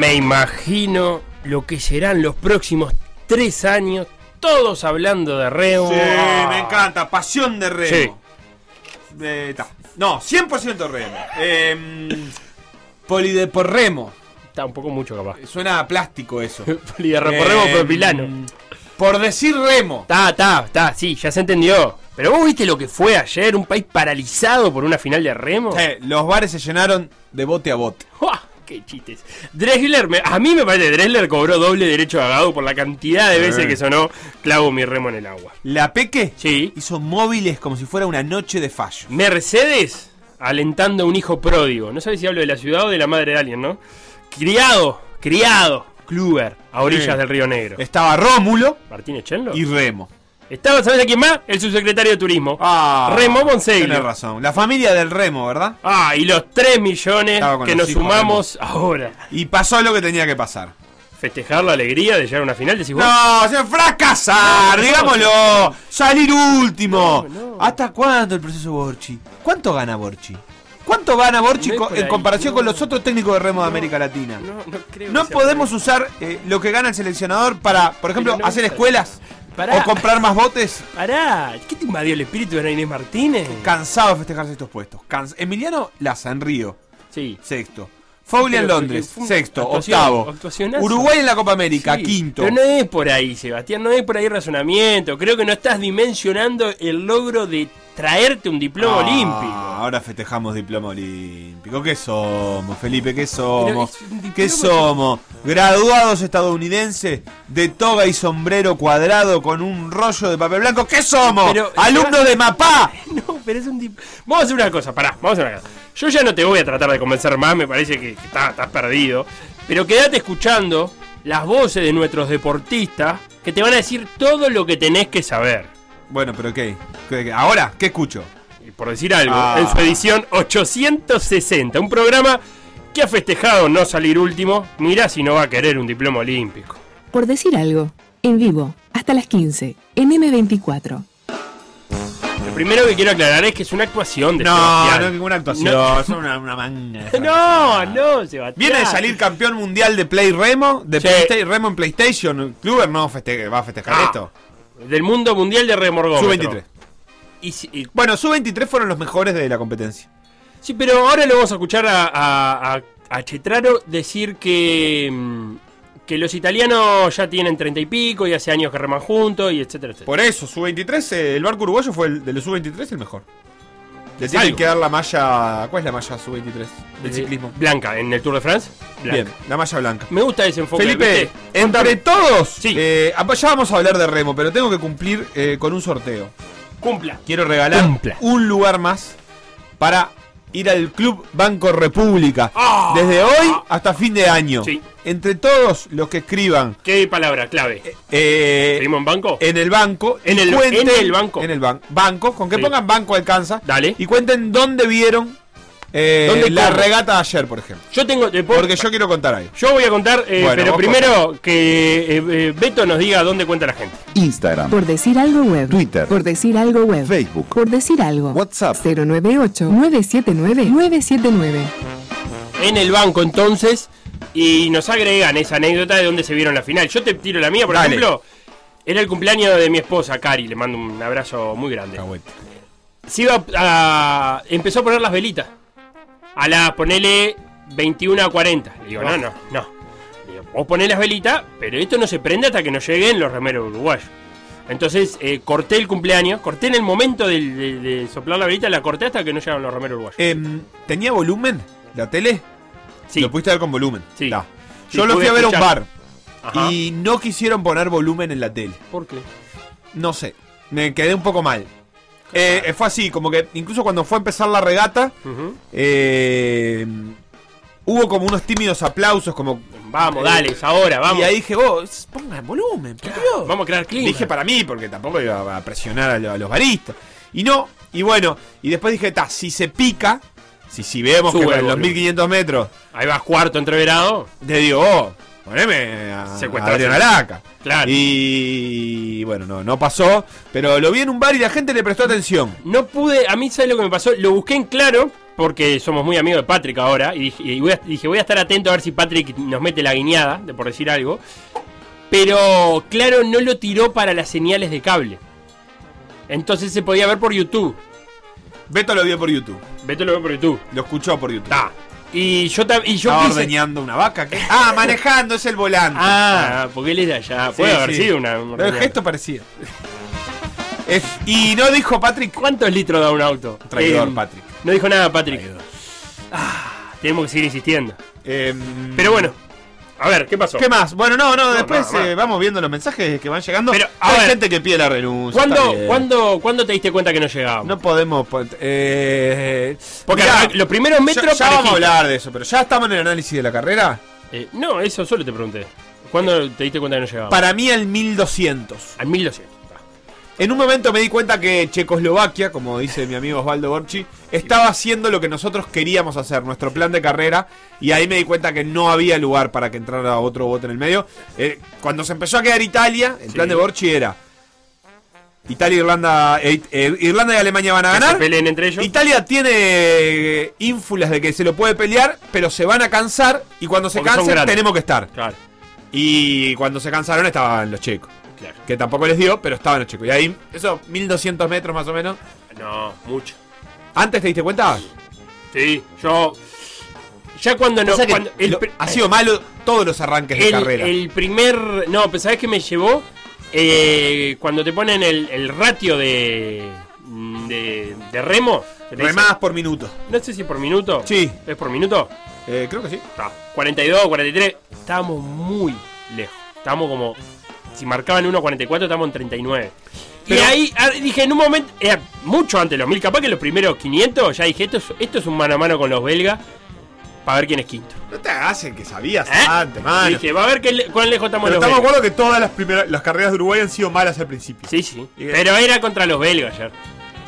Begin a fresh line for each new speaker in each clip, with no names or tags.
Me imagino lo que serán los próximos tres años, todos hablando de remo.
Sí, me encanta. Pasión de remo. Eh, ta. no, 100% remo. Eh, polideporremo.
Está un poco mucho capaz.
Suena a plástico eso.
Polideporremo
Eh,
propilano.
Por decir remo.
Está, está, está, sí, ya se entendió. Pero vos viste lo que fue ayer, un país paralizado por una final de remo.
Eh, los bares se llenaron de bote a bote.
¡Uah! ¡Qué chistes! Dressler, me- a mí me parece que Dressler cobró doble derecho a Gado por la cantidad de veces
Eh.
que sonó clavo mi remo en el agua.
La Peque
Sí.
hizo móviles como si fuera una noche de fallo.
Mercedes alentando a un hijo pródigo. No sabes si hablo de la ciudad o de la madre de alguien, ¿no? Criado, criado, Kluber, a orillas
Sí.
del Río Negro.
Estaba Rómulo
Martínez Chenlo.
y Remo.
Estaba, ¿sabes a quién más? El subsecretario de Turismo.
Ah,
Remo Monseglio.
Tienes razón. La familia del Remo, ¿verdad?
Ah, y los 3 millones que nos
hijos
sumamos ahora.
Y pasó lo que tenía que pasar.
Festejar la alegría de llegar a una final, decís vos.
No, señor, fracasar,
No,
digámoslo. Salir último.
No.
¿Hasta cuándo el proceso Borchi? ¿Cuánto gana Borchi? ¿Cuánto gana Borchi co- en comparación con los otros técnicos de remo de América Latina?
No, creo
podemos usar eh, lo que gana el seleccionador para, por ejemplo, hacer
es-
escuelas
Pará.
o comprar más botes.
Pará, ¿qué te invadió el espíritu de Inés Martínez?
Cansado de festejarse estos puestos. Cans- Emiliano Laza en Río,
Sí.
sexto. Foley en Londres, sexto. Octavo. Uruguay en la Copa América,
Sí,
quinto.
Pero no es por ahí, Sebastián, no es por ahí razonamiento. Creo que no estás dimensionando el logro de traerte un diploma
Ah,
olímpico.
Ahora festejamos diploma olímpico. ¿Qué somos, Felipe? ¿Qué somos?
diploma
¿Qué somos? Graduados estadounidenses de toga y sombrero cuadrado con un rollo de papel blanco. ¿Qué somos?
Pero-
¡Alumnos de MAPA!
No, pero es un dip- Vamos a hacer una cosa, pará, vamos a hacer una cosa. Yo ya no te voy a tratar de convencer más, me parece que, que está- estás perdido. Pero quédate escuchando las voces de nuestros deportistas que te van a decir todo lo que tenés que saber.
Bueno, pero ¿qué? ¿Qué-? ¿Ahora? ¿Qué escucho?
Y por decir algo,
Ah.
en su edición 860, un programa que ha festejado no salir último. Mira si no va a querer un diploma olímpico.
Por decir algo, en vivo, hasta las 15, en M24.
Lo primero que quiero aclarar es que es una actuación de
No,
Sebastián.
no es ninguna actuación.
No.
Es una, una manga. de
No, no, Sebastián.
Viene de salir campeón mundial de Play Remo, de
Sí.
Playsta- Remo en PlayStation. Kluber no feste- va a festejar
Ah,
esto.
Del mundo mundial de remorgómetro.
Sub-23.
Y,
Bueno, Sub-23 fueron los mejores de la competencia.
sí, pero ahora le vamos a escuchar a, a, a- a Chetraro decir que, mm, que los italianos ya tienen treinta y pico y hace años que reman juntos y etcétera, etcétera.
Por eso, Sub-23, eh, el barco uruguayo fue el de los Sub-23 el mejor. Le tienen
algo.
que dar la malla. ¿Cuál es la malla Sub-23 del
Eh,
ciclismo?
Blanca, en el Tour de France. Blanca.
Bien, la malla blanca.
Me gusta ese enfoque.
Felipe,
¿viste?
entre todos,
Sí.
eh, ya vamos a hablar de remo, pero tengo que cumplir eh, con un sorteo.
Cumpla.
Quiero regalar
Cumpla.
un lugar más para ir al Club Banco República.
Ah.
Desde hoy hasta fin de año.
Sí.
Entre todos los que escriban
¿Qué palabra clave?
eh,
¿Seguimos en banco?
en el banco.
En el-
cuenten-
en el banco.
En el ban- banco. Con que
Sí.
pongan banco alcanza.
Dale.
Y cuenten dónde vieron eh,
¿Dónde
la
cómo?
regata de ayer, por ejemplo.
Yo tengo. te puedo-
Porque yo quiero contar ahí.
yo voy a contar, eh,
Bueno,
pero primero que eh, eh, Beto nos diga dónde cuenta la gente.
Instagram,
Por decir algo web.
Twitter.
Por decir algo web.
Facebook.
Por decir algo.
WhatsApp.
098-979-979.
En el banco, entonces. Y nos agregan esa anécdota de dónde se vieron la final. Yo te tiro la mía, por
Dale.
ejemplo. Era el cumpleaños de mi esposa, Cari, le mando un abrazo muy grande. Se iba a. Empezó a poner las velitas. A las, ponele 21 a 40. Le digo, no, no, no. Le digo, vos ponés las velitas, pero esto no se prende hasta que no lleguen los remeros uruguayos. Entonces eh, corté el cumpleaños, corté en el momento de, de soplar la velita, la corté hasta que no llegaron los remeros uruguayos.
Em, ¿Tenía volumen la tele?
Sí.
Lo pudiste ver con volumen.
Sí.
Yo lo fui a ver a un bar
Ajá.
y no quisieron poner volumen en la tele.
¿Por qué?
No sé, me quedé un poco mal. Eh, fue así, como que incluso cuando fue a empezar la regata, eh, hubo como unos tímidos aplausos, como...
Vamos,
Eh,
dale, es ahora, vamos.
Y ahí dije, vos, pongan volumen, por Dios.
Vamos a crear clima.
Dije para mí, porque tampoco iba a presionar a, lo- a los baristas. Y no, y bueno, y después dije, ta, si se pica, si, si vemos
Sube
que en los
volumen.
1500 metros,
Ahí vas cuarto entreverado.
te digo, oh, poneme a, a Laca.
Claro.
Y bueno, no, no pasó, pero lo vi en un bar y la gente le prestó atención.
No pude, a mí sabes lo que me pasó, lo busqué en claro, porque somos muy amigos de Patrick ahora, y dije, y voy a, dije, voy a estar atento a ver si Patrick nos mete la guiñada, de por decir algo. Pero claro, no lo tiró para las señales de cable. Entonces se podía ver por YouTube.
Beto lo vio por YouTube,
Beto lo ve por YouTube.
lo escuchó por YouTube.
Ta. Y yo, ta- y yo
Estaba
quise-
ordeñando una vaca. ¿qué? Ah, manejando, es el volante.
Ah, porque él es de allá.
Sí,
Puede haber sido una. una
Pero el gesto parecía. Es- y no dijo Patrick.
¿Cuántos litros da un auto?
Traidor,
Eh,
Patrick.
No dijo nada, Patrick. Ah, tenemos que seguir insistiendo.
Em,
Pero bueno, a ver, ¿qué pasó?
¿Qué más? Bueno, no, no, después eh, vamos viendo los mensajes que van llegando.
Pero, a
Hay
ver.
gente que pide la renuncia.
¿Cuándo. ¿cuándo, ¿Cuándo te diste cuenta que no llegábamos?
No podemos. pon- Eh,
Porque
mirá,
los primeros metros
Ya, ya vamos a hablar de eso, pero ya estamos en el análisis de la carrera.
Eh, no, eso solo te pregunté. ¿Cuándo te diste cuenta que no llegábamos?
Para mí, el 1200.
Al 1200.
En un momento me di cuenta que Checoslovaquia, como dice mi amigo Osvaldo Borchi, estaba haciendo lo que nosotros queríamos hacer, nuestro plan de carrera, y ahí me di cuenta que no había lugar para que entrara otro bote en el medio. Eh, cuando se empezó a quedar Italia, el
Sí.
plan de Borchi era Italia, Irlanda, eh, eh, Irlanda y Alemania van a
Que se
ganar.
peleen entre ellos.
Italia tiene ínfulas de que se lo puede pelear, pero se van a cansar y cuando se
Porque
cansen tenemos que estar.
Claro,
Y cuando se cansaron estaban los checos.
Claro.
Que tampoco les dio, pero estaban los chicos. Y ahí, eso, 1200 metros más o menos.
No, mucho.
¿Antes te diste cuenta?
Sí, yo. Ya cuando no.
O sea que
cuando- el,
lo-
pri-
ha sido malo todos los arranques de carrera.
el primer. No, pero ¿sabes qué me llevó? Eh, cuando te ponen el, el ratio de. de, de remo. que
Remadas por minuto.
No sé si por minuto.
Sí.
¿Es por minuto?
Eh, creo que sí.
Está. 42, 43. Estábamos muy lejos. Estábamos como. Si marcaban 1.44, estábamos en 39.
Pero-
y ahí ah, dije, en un momento. Era mucho antes de los 1000. Capaz que los primeros 500. Ya dije, esto es, esto es un mano a mano con los belgas. Para ver quién es quinto.
No te hagas el que sabías
¿Eh?
antes, mano.
Dije, va a ver qué le- cuán lejos estamos
Pero
los
estamos de acuerdo que todas las primeras las carreras de Uruguay han sido malas al principio.
Sí, sí.
Y-
Pero era contra los belgas ayer.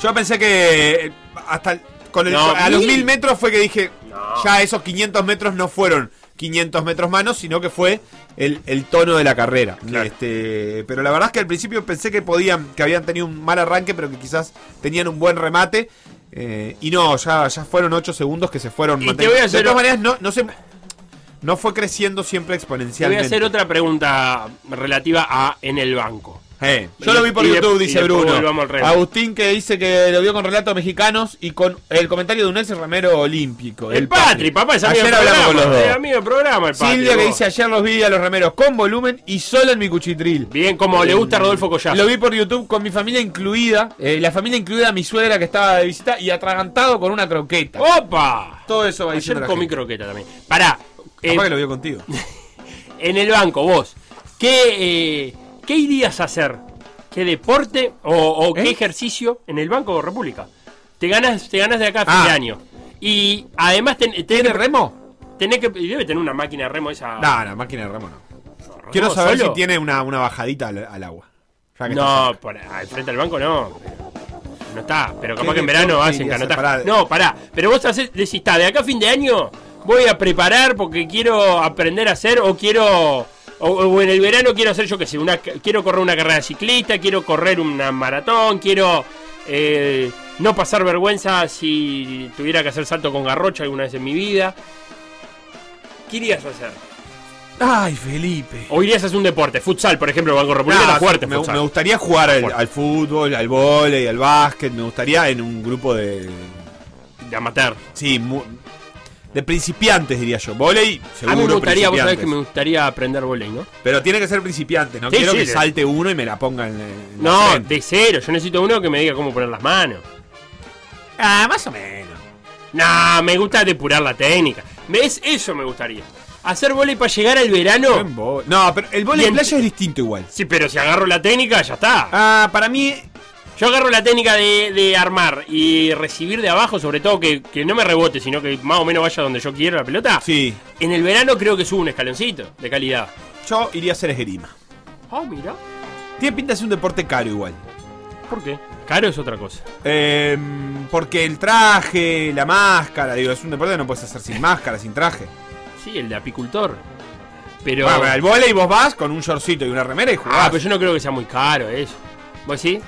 Yo pensé que eh, hasta con el,
No,
a los
mil.
1000 metros fue que dije,
No.
ya esos 500 metros no fueron 500 metros manos, sino que fue el, el tono de la carrera.
Claro.
Este, pero la verdad es que al principio pensé que podían, que habían tenido un mal arranque, pero que quizás tenían un buen remate. eh, y no, ya, ya fueron 8 segundos que se fueron
Y te
manteniendo.
voy a
De todas maneras, no, no se. No fue creciendo siempre
Te voy
exponencialmente.
a hacer otra pregunta relativa a en el banco.
Yo lo vi por
de-
YouTube, dice Bruno. Agustín que dice que lo vio con relatos mexicanos y con el comentario de un ex remero olímpico.
El, Patri, papá, es amigo
Ayer hablamos
programa.
con los dos.
Amigo del programa, el Patri.
Silvia que
vos.
dice ayer los vi a los remeros con volumen y solo en mi cuchitril.
Bien, como le gusta a Rodolfo Collazo.
Lo vi por YouTube con mi familia incluida, eh, la familia incluida mi suegra que estaba de visita y atragantado con una croqueta.
¡Opa!
Todo eso va
Ayer
diciendo la
comí croqueta también. Pará. eh,
que lo vio contigo.
en el banco, vos, ¿qué, eh, ¿qué irías a hacer? ¿Qué deporte o, o qué
¿Eh?
ejercicio en el Banco de República? Te ganas, te ganas de acá a fin
Ah.
de año. Y además ten- tenés,
¿Tiene remo?
tenés que. y Debe tener una máquina de remo esa.
No, no, máquina de remo no.
¿Remo
Quiero saber
solo?
si tiene una, una bajadita al, al agua.
No, por, al frente al banco no. No está, pero capaz
¿Qué
que en verano hacen canotaje. No, pará. Pero vos hacés, decís, está, de acá a fin de año voy a preparar porque quiero aprender a hacer o quiero. O, o en el verano quiero hacer, yo qué sé, una, quiero correr una carrera de ciclista, quiero correr una maratón, quiero eh, no pasar vergüenza si tuviera que hacer salto con garrocha alguna vez en mi vida. ¿Qué irías a hacer?
Ay, Felipe.
O irías a hacer un deporte, futsal, por ejemplo, Banco República
Nah,
fuerte,
me,
futsal.
me gustaría jugar al, fútbol, al vóley, al básquet. Me gustaría en un grupo de.
de amateur.
Sí, de principiantes, diría yo. Vóley, seguro
a mí me gustaría, vos sabés que me gustaría aprender volei, ¿no?
Pero tiene que ser principiante, no
Sí,
quiero
sí,
que salte uno y me la ponga en, en
No, de cero. Yo necesito uno que me diga cómo poner las manos.
Ah, más o menos.
No, me gusta depurar la técnica. ¿Ves? Eso me gustaría. Hacer volei para llegar al verano.
No, pero el vóley
Bien.
playa es distinto igual.
Sí, pero si agarro la técnica, ya está.
Ah, para mí.
Yo agarro la técnica de, de armar y recibir de abajo, sobre todo que, que no me rebote, sino que más o menos vaya donde yo quiero la pelota.
Sí.
En el verano creo que subo un escaloncito de calidad.
Yo iría a hacer esgrima.
Ah, mira.
Tiene pinta de ser un deporte caro igual.
¿Por qué? Caro es otra cosa.
Eh, porque el traje, la máscara, digo, es un deporte que no puedes hacer sin máscara, sin traje.
Sí, el de apicultor. Pero.
Bueno, al vóley vos vas con un shortcito y una remera y jugás.
ah, pero yo no creo que sea muy caro eso. ¿Vos sí?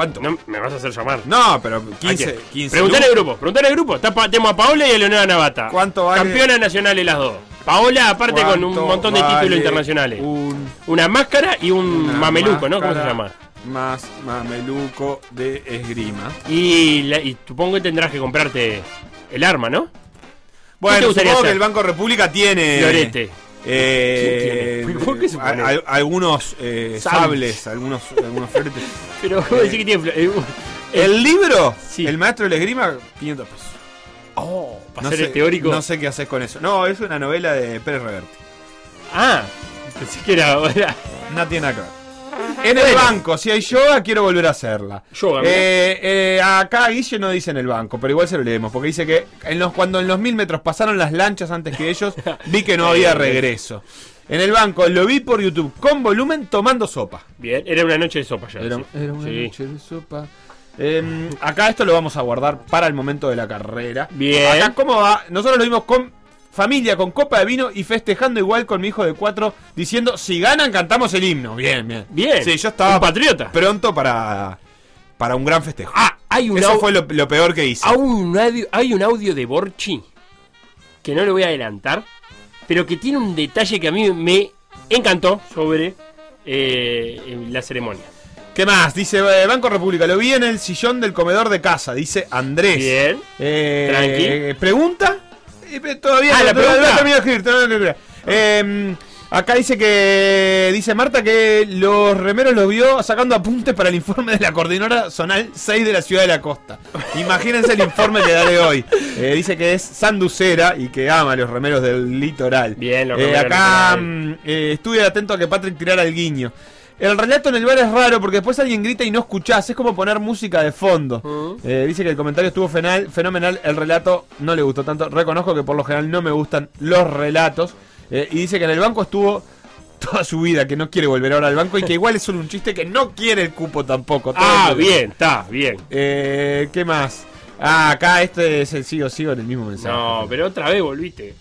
¿Cuánto?
No, me vas a hacer llamar.
No, pero
¿A
15,
quién?
15
Preguntá en el
lucas.
grupo, preguntá en el grupo. Está tenemos a Paola y a Leonora Navata.
¿Cuánto vale?
Campeona nacional las dos. Paola, aparte con un
¿Cuánto
montón de
vale
títulos internacionales.
Un
Una máscara y un mameluco, ¿no? ¿Cómo se llama?
Más mameluco de esgrima.
Y, la- y supongo que tendrás que comprarte el arma, ¿no?
Bueno, supongo que el Banco República tiene.
Florete.
Eh,
¿Quién tiene? ¿Por qué se pone?
a- a- algunos eh,
Sables.
sables, algunos, algunos floretes.
Pero vos decís que tiene. eh,
El libro,
Sí.
el maestro del esgrima, 500 pesos.
Oh, para
No
ser
sé,
el teórico.
no sé qué haces con eso. No, es una novela de Pérez Reverte.
Ah, pensé que era. era
No tiene nada que ver. En el banco, si hay yoga, quiero volver a hacerla.
Yoga.
Eh, eh, acá Guille no dice en el banco, pero igual se lo leemos, porque dice que en los, cuando en los mil metros pasaron las lanchas antes que ellos, vi que no había regreso. En el banco lo vi por YouTube con volumen tomando sopa.
Bien, era una noche de sopa ya.
Era, una
Sí.
noche de sopa. Eh, acá esto lo vamos a guardar para el momento de la carrera.
Bien.
Acá, ¿cómo va? Nosotros lo vimos con familia, con copa de vino y festejando igual con mi hijo de cuatro, diciendo, si ganan, cantamos el himno. Bien, bien.
Bien.
Sí, yo estaba
Un patriota.
pronto para, para un gran festejo.
Ah, hay un,
Eso fue lo, lo peor que hice.
hay un audio, hay un audio de Borchi que no lo voy a adelantar, pero que tiene un detalle que a mí me encantó sobre eh, la ceremonia.
¿Qué más? Dice eh, Banco República, lo vi en el sillón del comedor de casa, dice Andrés.
Bien.
Eh,
Tranqui.
¿Pregunta? Todavía
Ah,
no,
la
todavía
pregunta.
no terminé de escribir, todavía no terminé. Eh, acá dice que. Dice Marta que los remeros los vio sacando apuntes para el informe de la coordinadora zonal 6 de la ciudad de la costa. Imagínense el informe que daré hoy. Eh, dice que es sanducera y que ama a los remeros del litoral.
Bien, los
Eh, acá mm, eh, estuve atento a que Patrick tirara el guiño. El relato en el bar es raro porque después alguien grita y no escuchás. Es como poner música de fondo.
Mm.
Eh, dice que el comentario estuvo fenal- fenomenal. El relato no le gustó tanto. Reconozco que por lo general no me gustan los relatos. Eh, y dice que en el banco estuvo toda su vida, que no quiere volver ahora al banco y que igual es solo un chiste que no quiere el cupo tampoco.
Ah, bien, está, bien.
Eh, ¿Qué más? Ah, acá este es el sigo, sigo en el mismo mensaje.
No, pero otra vez volviste.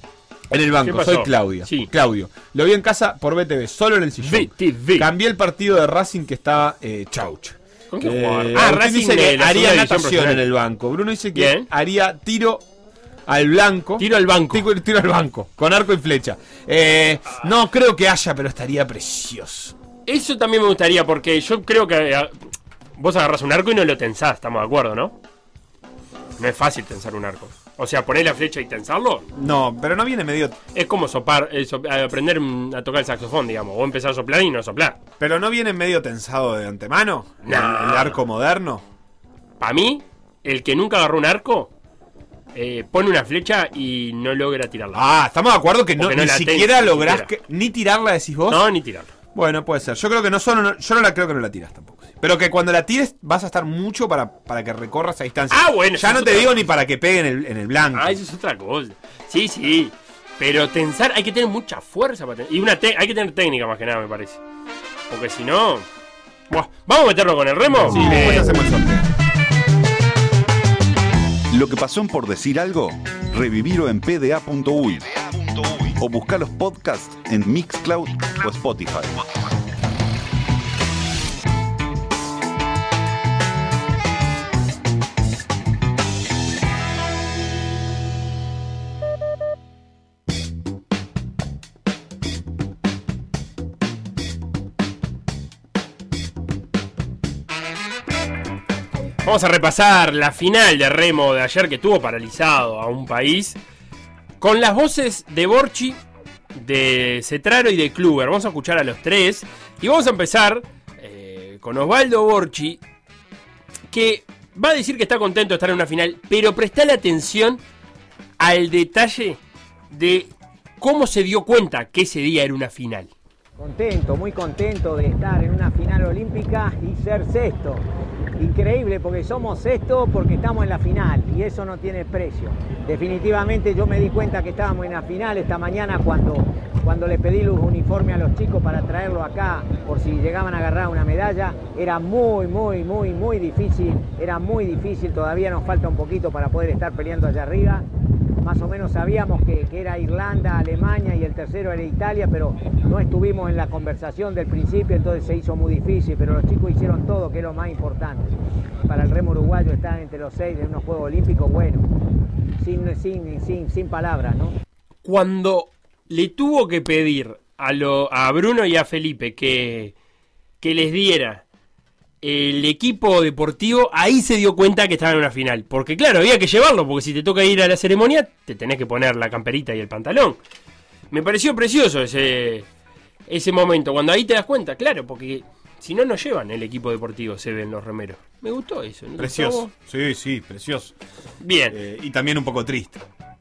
En el
¿Qué
banco, soy Claudia.
Sí.
Claudio. Lo vi en casa por BTV, solo en el sillón.
BTV.
Cambié el partido de Racing que estaba eh, Chauch.
¿Con qué
Eh,
Ah, Racing
dice que haría natación en el banco. Bruno dice que
Bien.
haría tiro al blanco.
Tiro al banco.
Tiro, tiro al banco, con arco y flecha. Eh, no creo que haya, pero estaría precioso.
Eso también me gustaría porque yo creo que eh, vos agarras un arco y no lo tensás, estamos de acuerdo, ¿no? No es fácil tensar un arco. O sea, poner la flecha y tensarlo
No, pero no viene medio.
es como sopar, eh, eh, aprender mm, a tocar el saxofón, digamos. O empezar a soplar y no soplar.
Pero no viene medio tensado de antemano.
No.
El, el arco moderno.
Para mí, el que nunca agarró un arco, eh, pone una flecha y no logra tirarla.
Ah, estamos de acuerdo que no, ni siquiera
ni
lográs que. Ni tirarla, decís vos.
No, ni tirarla.
Bueno, puede ser. Yo creo que no solo. Yo no la creo que no la tiras tampoco. sí. Pero que cuando la tires vas a estar mucho para, para que recorras esa distancia.
Ah, bueno,
Ya no te digo
cosa.
ni para que pegue en el, en el blanco.
Ah, eso es otra cosa. Sí, sí. Pero tensar, hay que tener mucha fuerza para ten- Y una te- hay que tener técnica más que nada, me parece. Porque si no. Buah, ¿Vamos a meterlo con el remo?
Sí,
Eh,
después hacemos el sorteo.
Lo que pasó en por decir algo, revivirlo en pda.uy o busca los podcasts en Mixcloud o Spotify.
Vamos a repasar la final de remo de ayer que tuvo paralizado a un país con las voces de Borchi, de Cetraro y de Kluber. Vamos a escuchar a los tres y vamos a empezar eh, con Osvaldo Borchi, que va a decir que está contento de estar en una final, pero prestale atención al detalle de cómo se dio cuenta que ese día era una final.
Contento, muy contento de estar en una final olímpica y ser sexto. Increíble porque somos sexto porque estamos en la final y eso no tiene precio. Definitivamente yo me di cuenta que estábamos en la final esta mañana cuando, cuando le pedí los uniformes a los chicos para traerlo acá por si llegaban a agarrar una medalla. Era muy, muy, muy, muy difícil. Era muy difícil. Todavía nos falta un poquito para poder estar peleando allá arriba más o menos sabíamos que, que, era Irlanda, Alemania y el tercero era Italia, pero no estuvimos en la conversación del principio, entonces se hizo muy difícil, pero los chicos hicieron todo, que es lo más importante. Para el remo uruguayo estar entre los seis en unos Juegos Olímpicos, bueno, sin, sin, sin, sin palabras, ¿no?
Cuando le tuvo que pedir a, lo, a Bruno y a Felipe que, que les diera el equipo deportivo ahí se dio cuenta que estaba en una final. Porque claro, había que llevarlo, porque si te toca ir a la ceremonia, te tenés que poner la camperita y el pantalón. Me pareció precioso ese, ese momento, cuando ahí te das cuenta, claro, porque si no, no llevan el equipo deportivo, se ven los remeros. Me gustó eso. ¿no
Precioso. Sí, sí, precioso.
Bien.
Eh, y también un poco triste.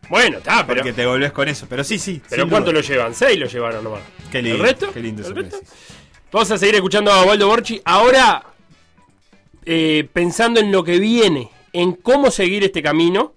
Bueno, está, pero...
Porque te volvés con eso, pero sí, sí.
¿Pero cuánto lo llevan? ¿Seis lo llevaron nomás?
Qué lindo.
¿El resto?
Qué lindo
¿El resto? Vamos a seguir escuchando a Waldo Borchi. Ahora, eh, pensando en lo que viene, en cómo seguir este camino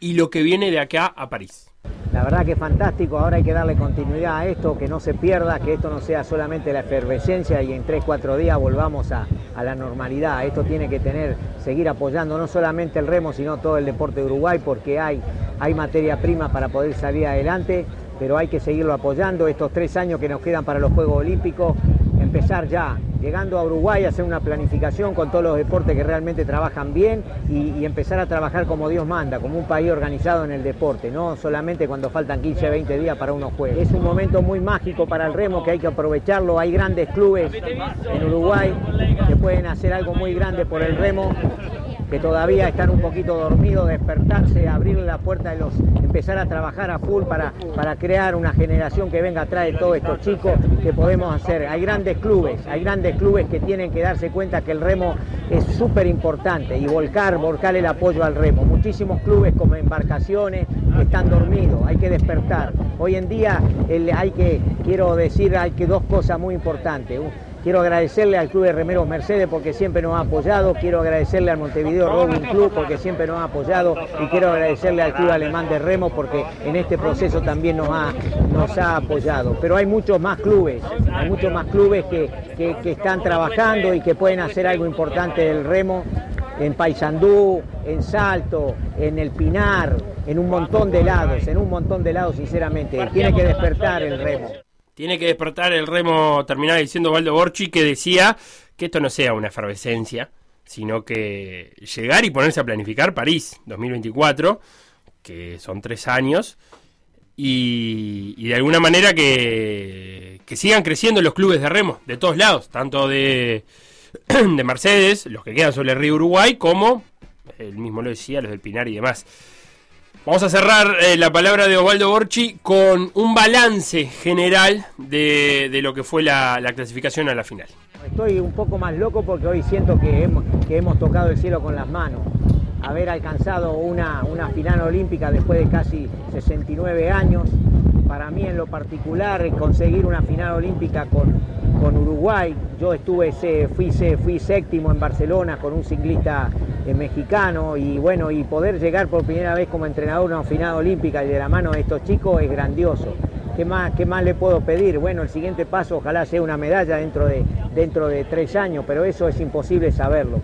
y lo que viene de acá a París.
La verdad que es fantástico, ahora hay que darle continuidad a esto, que no se pierda, que esto no sea solamente la efervescencia y en 3, 4 días volvamos a, la normalidad. Esto tiene que tener, seguir apoyando no solamente el remo, sino todo el deporte de Uruguay, porque hay, hay materia prima para poder salir adelante, pero hay que seguirlo apoyando. Estos tres años que nos quedan para los Juegos Olímpicos, empezar ya, llegando a Uruguay, hacer una planificación con todos los deportes que realmente trabajan bien y, y, empezar a trabajar como Dios manda, como un país organizado en el deporte, no solamente cuando faltan 15, 20 días para unos juegos. Es un momento muy mágico para el remo que hay que aprovecharlo. Hay grandes clubes en Uruguay que pueden hacer algo muy grande por el remo que todavía están un poquito dormidos, despertarse, abrirle la puerta de los, empezar a trabajar a full para, para crear una generación que venga atrás de todos estos chicos que podemos hacer. Hay grandes clubes, hay grandes clubes que tienen que darse cuenta que el remo es súper importante y volcar, volcar el apoyo al remo. Muchísimos clubes como embarcaciones están dormidos, hay que despertar. Hoy en día hay que, quiero decir, hay que dos cosas muy importantes. Quiero agradecerle al Club de Remeros Mercedes porque siempre nos ha apoyado. Quiero agradecerle al Montevideo Rowing Club porque siempre nos ha apoyado. Y quiero agradecerle al Club Alemán de Remo porque en este proceso también nos ha, nos ha apoyado. Pero hay muchos más clubes, hay muchos más clubes que, que, que están trabajando y que pueden hacer algo importante del remo en Paysandú, en Salto, en El Pinar, en un montón de lados, en un montón de lados, sinceramente. Tiene que despertar el remo.
Tiene que despertar el remo, terminaba diciendo Valdo Borchi, que decía que esto no sea una efervescencia, sino que llegar y ponerse a planificar París 2024, que son tres años, y, de alguna manera que, que, sigan creciendo los clubes de remo, de todos lados, tanto de, de Mercedes, los que quedan sobre el río Uruguay, como, él mismo lo decía, los del Pinar y demás. Vamos a cerrar eh, la palabra de Osvaldo Borchi con un balance general de, de lo que fue la, la, clasificación a la final.
Estoy un poco más loco porque hoy siento que hemos, que hemos tocado el cielo con las manos. Haber alcanzado una, una final olímpica después de casi 69 años, para mí en lo particular conseguir una final olímpica con, con Uruguay, yo estuve, fui, fui séptimo en Barcelona con un ciclista eh, mexicano. Y bueno, y poder llegar por primera vez como entrenador a una final olímpica y de la mano de estos chicos es grandioso. ¿Qué más, ¿Qué más le puedo pedir? Bueno, el siguiente paso ojalá sea una medalla dentro de, dentro de tres años, pero eso es imposible saberlo,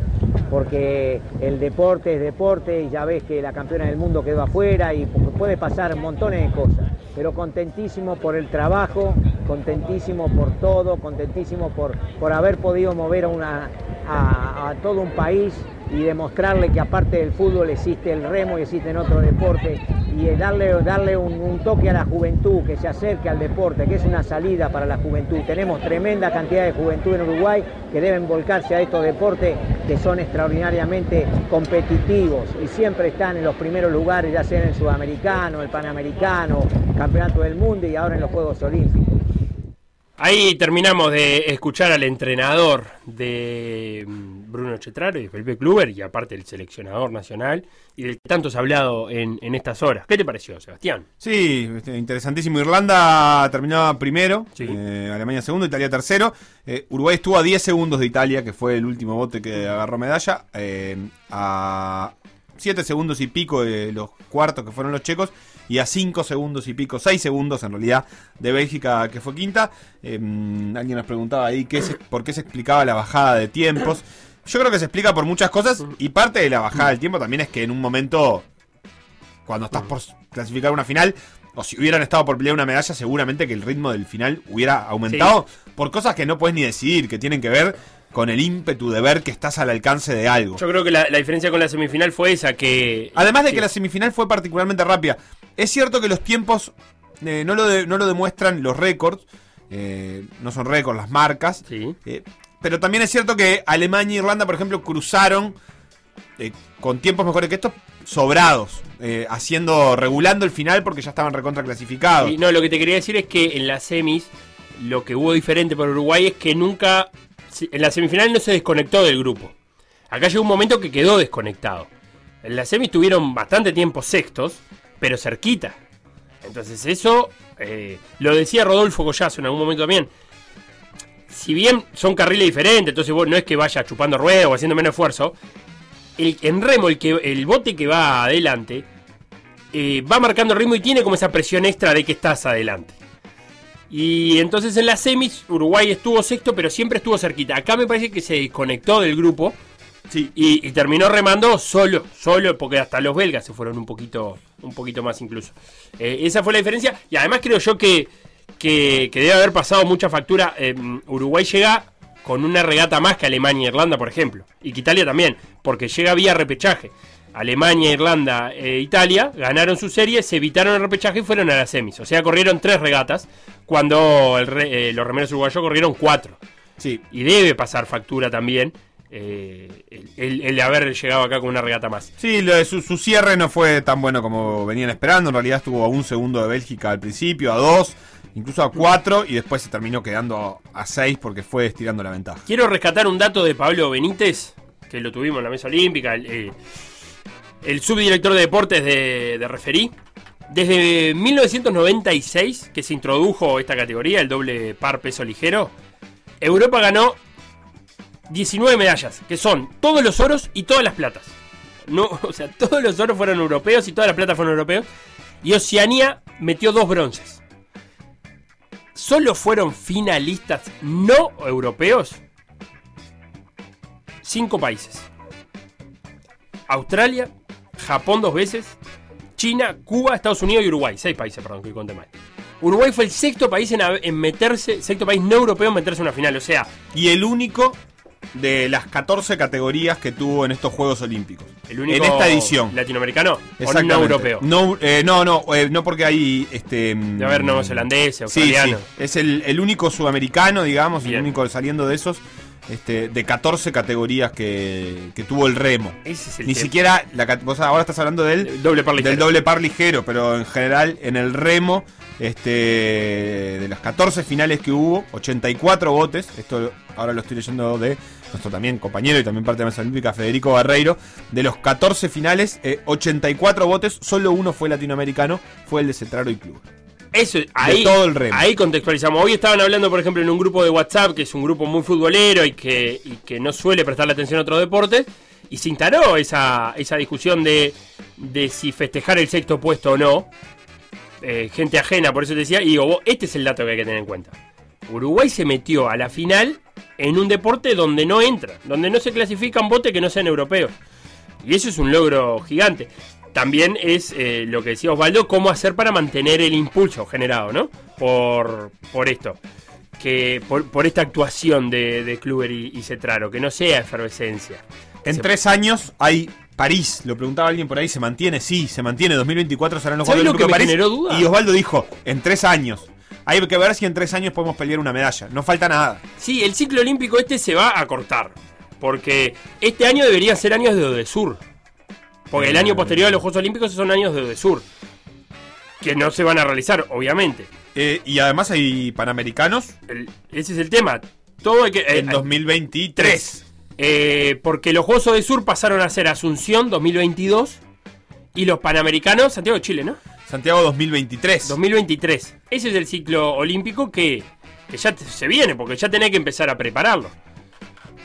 porque el deporte es deporte y ya ves que la campeona del mundo quedó afuera y puede pasar montones de cosas, pero contentísimo por el trabajo, contentísimo por todo, contentísimo por, por haber podido mover a una, a, a todo un país y demostrarle que aparte del fútbol existe el remo y existen otros deportes y darle, darle un, un toque a la juventud, que se acerque al deporte, que es una salida para la juventud. Tenemos tremenda cantidad de juventud en Uruguay que deben volcarse a estos deportes que son extraordinariamente competitivos y siempre están en los primeros lugares, ya sea en el sudamericano, el panamericano, campeonato del mundo y ahora en los Juegos Olímpicos.
Ahí terminamos de escuchar al entrenador de Bruno Chetraro y Felipe Kluber y aparte el seleccionador nacional y del que tanto se ha hablado en, en estas horas. ¿Qué te pareció, Sebastián?
Sí, este, interesantísimo. Irlanda terminaba primero,
Sí.
eh, Alemania segundo, Italia tercero. Eh, Uruguay estuvo a 10 segundos de Italia, que fue el último bote que agarró medalla, eh, a 7 segundos y pico de los cuartos que fueron los checos y a 5 segundos y pico, 6 segundos en realidad de Bélgica que fue quinta. Eh, alguien nos preguntaba ahí qué se- por qué se explicaba la bajada de tiempos. Yo creo que se explica por muchas cosas y parte de la bajada del tiempo también es que en un momento cuando estás por clasificar una final, o si hubieran estado por pelear una medalla, seguramente que el ritmo del final hubiera aumentado por cosas que no puedes ni decidir, que tienen que ver con el ímpetu de ver que estás al alcance de algo.
Yo creo que la, la diferencia con la semifinal fue esa, que...
Además de
sí.
que la semifinal fue particularmente rápida. Es cierto que los tiempos eh, no, lo de- no lo demuestran los récords, eh, no son récords las marcas,
Sí.
eh, pero también es cierto que Alemania e Irlanda, por ejemplo, cruzaron eh, con tiempos mejores que estos, sobrados, eh, haciendo, regulando el final porque ya estaban recontra clasificados.
Y no, lo que te quería decir es que en las semis lo que hubo diferente para Uruguay es que nunca, en la semifinal no se desconectó del grupo. Acá llegó un momento que quedó desconectado. En las semis tuvieron bastante tiempo sextos, pero cerquita. Entonces eso, eh, lo decía Rodolfo Goyazo en algún momento también. Si bien son carriles diferentes, entonces vos no es que vaya chupando ruedas o haciendo menos esfuerzo. El, en remo, el, que, el bote que va adelante eh, va marcando ritmo y tiene como esa presión extra de que estás adelante. Y entonces en las semis Uruguay estuvo sexto, pero siempre estuvo cerquita. Acá me parece que se desconectó del grupo
Sí.
y, y terminó remando solo, solo, porque hasta los belgas se fueron un poquito, un poquito más incluso. Eh, esa fue la diferencia. Y además creo yo que, que, que debe haber pasado mucha factura. Eh, Uruguay llega con una regata más que Alemania e Irlanda, por ejemplo. Y que Italia también, porque llega vía repechaje. Alemania, Irlanda e Italia ganaron su serie, se evitaron el repechaje y fueron a las semis. O sea, corrieron tres regatas, cuando el re- eh, los remeros uruguayos corrieron cuatro.
Sí.
Y debe pasar factura también eh, el, el- el de haber llegado acá con una regata más.
Sí, lo de su, su cierre no fue tan bueno como venían esperando. En realidad estuvo a un segundo de Bélgica al principio, a dos, incluso a cuatro, y después se terminó quedando a, a seis porque fue estirando la ventaja.
Quiero rescatar un dato de Pablo Benítez, que lo tuvimos en la mesa olímpica, el, eh, el subdirector de deportes de, de referí. Desde 1996, que se introdujo esta categoría, el doble par peso ligero, Europa ganó 19 medallas, que son todos los oros y todas las platas. No, o sea, todos los oros fueron europeos y todas las platas fueron europeos. Y Oceanía metió dos bronces. Solo fueron finalistas no europeos cinco países. Australia, Japón dos veces, China, Cuba, Estados Unidos y Uruguay. Seis países, perdón, que conté mal. Uruguay fue el sexto país en, en meterse, sexto país no europeo en meterse en una final. O sea,
Y el único de las 14 categorías que tuvo en estos Juegos Olímpicos.
el único
En esta edición.
latinoamericano o no europeo.
No, eh, no, no, eh, no porque hay este.
De haber neozelandés,
Sí,
australiano.
sí. Es el, el único sudamericano, digamos,
Bien.
el único saliendo de esos, este, de 14 categorías que, que tuvo el remo.
Ese es el
Ni
tema.
siquiera, la, vos ahora estás hablando del,
El doble par ligero.
del doble par ligero, pero en general en el remo, este, de las 14 finales que hubo, 84 botes, esto ahora lo estoy leyendo de nuestro también compañero y también parte de la mesa olímpica, Federico Barreiro, de los 14 finales, eh, 84 botes, solo uno fue latinoamericano, fue el de Cetraro y Club.
Eso, ahí,
todo el remo.
ahí contextualizamos. Hoy estaban hablando, por ejemplo, en un grupo de WhatsApp, que es un grupo muy futbolero y que, y que no suele prestarle atención a otros deportes, y se instaló esa, esa discusión de, de si festejar el sexto puesto o no. Eh, gente ajena, por eso te decía, y digo, vos, este es el dato que hay que tener en cuenta. Uruguay se metió a la final en un deporte donde no entra, donde no se clasifican botes que no sean europeos. Y eso es un logro gigante. También es eh, lo que decía Osvaldo, cómo hacer para mantener el impulso generado, ¿no? Por, por esto. que por, por esta actuación de, de Kluber y, y Cetraro, que no sea efervescencia.
En
Se-
tres años hay París, lo preguntaba alguien por ahí, ¿se mantiene? Sí, se mantiene. 2024 serán los
¿Sabes
Juegos
lo que me
París.
generó duda?
Y Osvaldo dijo, en tres años. Hay que ver si en tres años podemos pelear una medalla. No falta nada.
Sí, el ciclo olímpico este se va a cortar. Porque este año debería ser años de Odesur. Porque el año posterior a los Juegos Olímpicos son años de Odesur. Que no se van a realizar, obviamente.
Eh, y además hay panamericanos
El- ese es el tema. Todo hay que. eh,
en 2023.
tres. Eh, porque los Juegos Odesur pasaron a ser Asunción 2022. Y los Panamericanos, Santiago de Chile, ¿no?
Santiago 2023.
2023. Ese es el ciclo olímpico que, que ya se viene, porque ya tenés que empezar a prepararlo.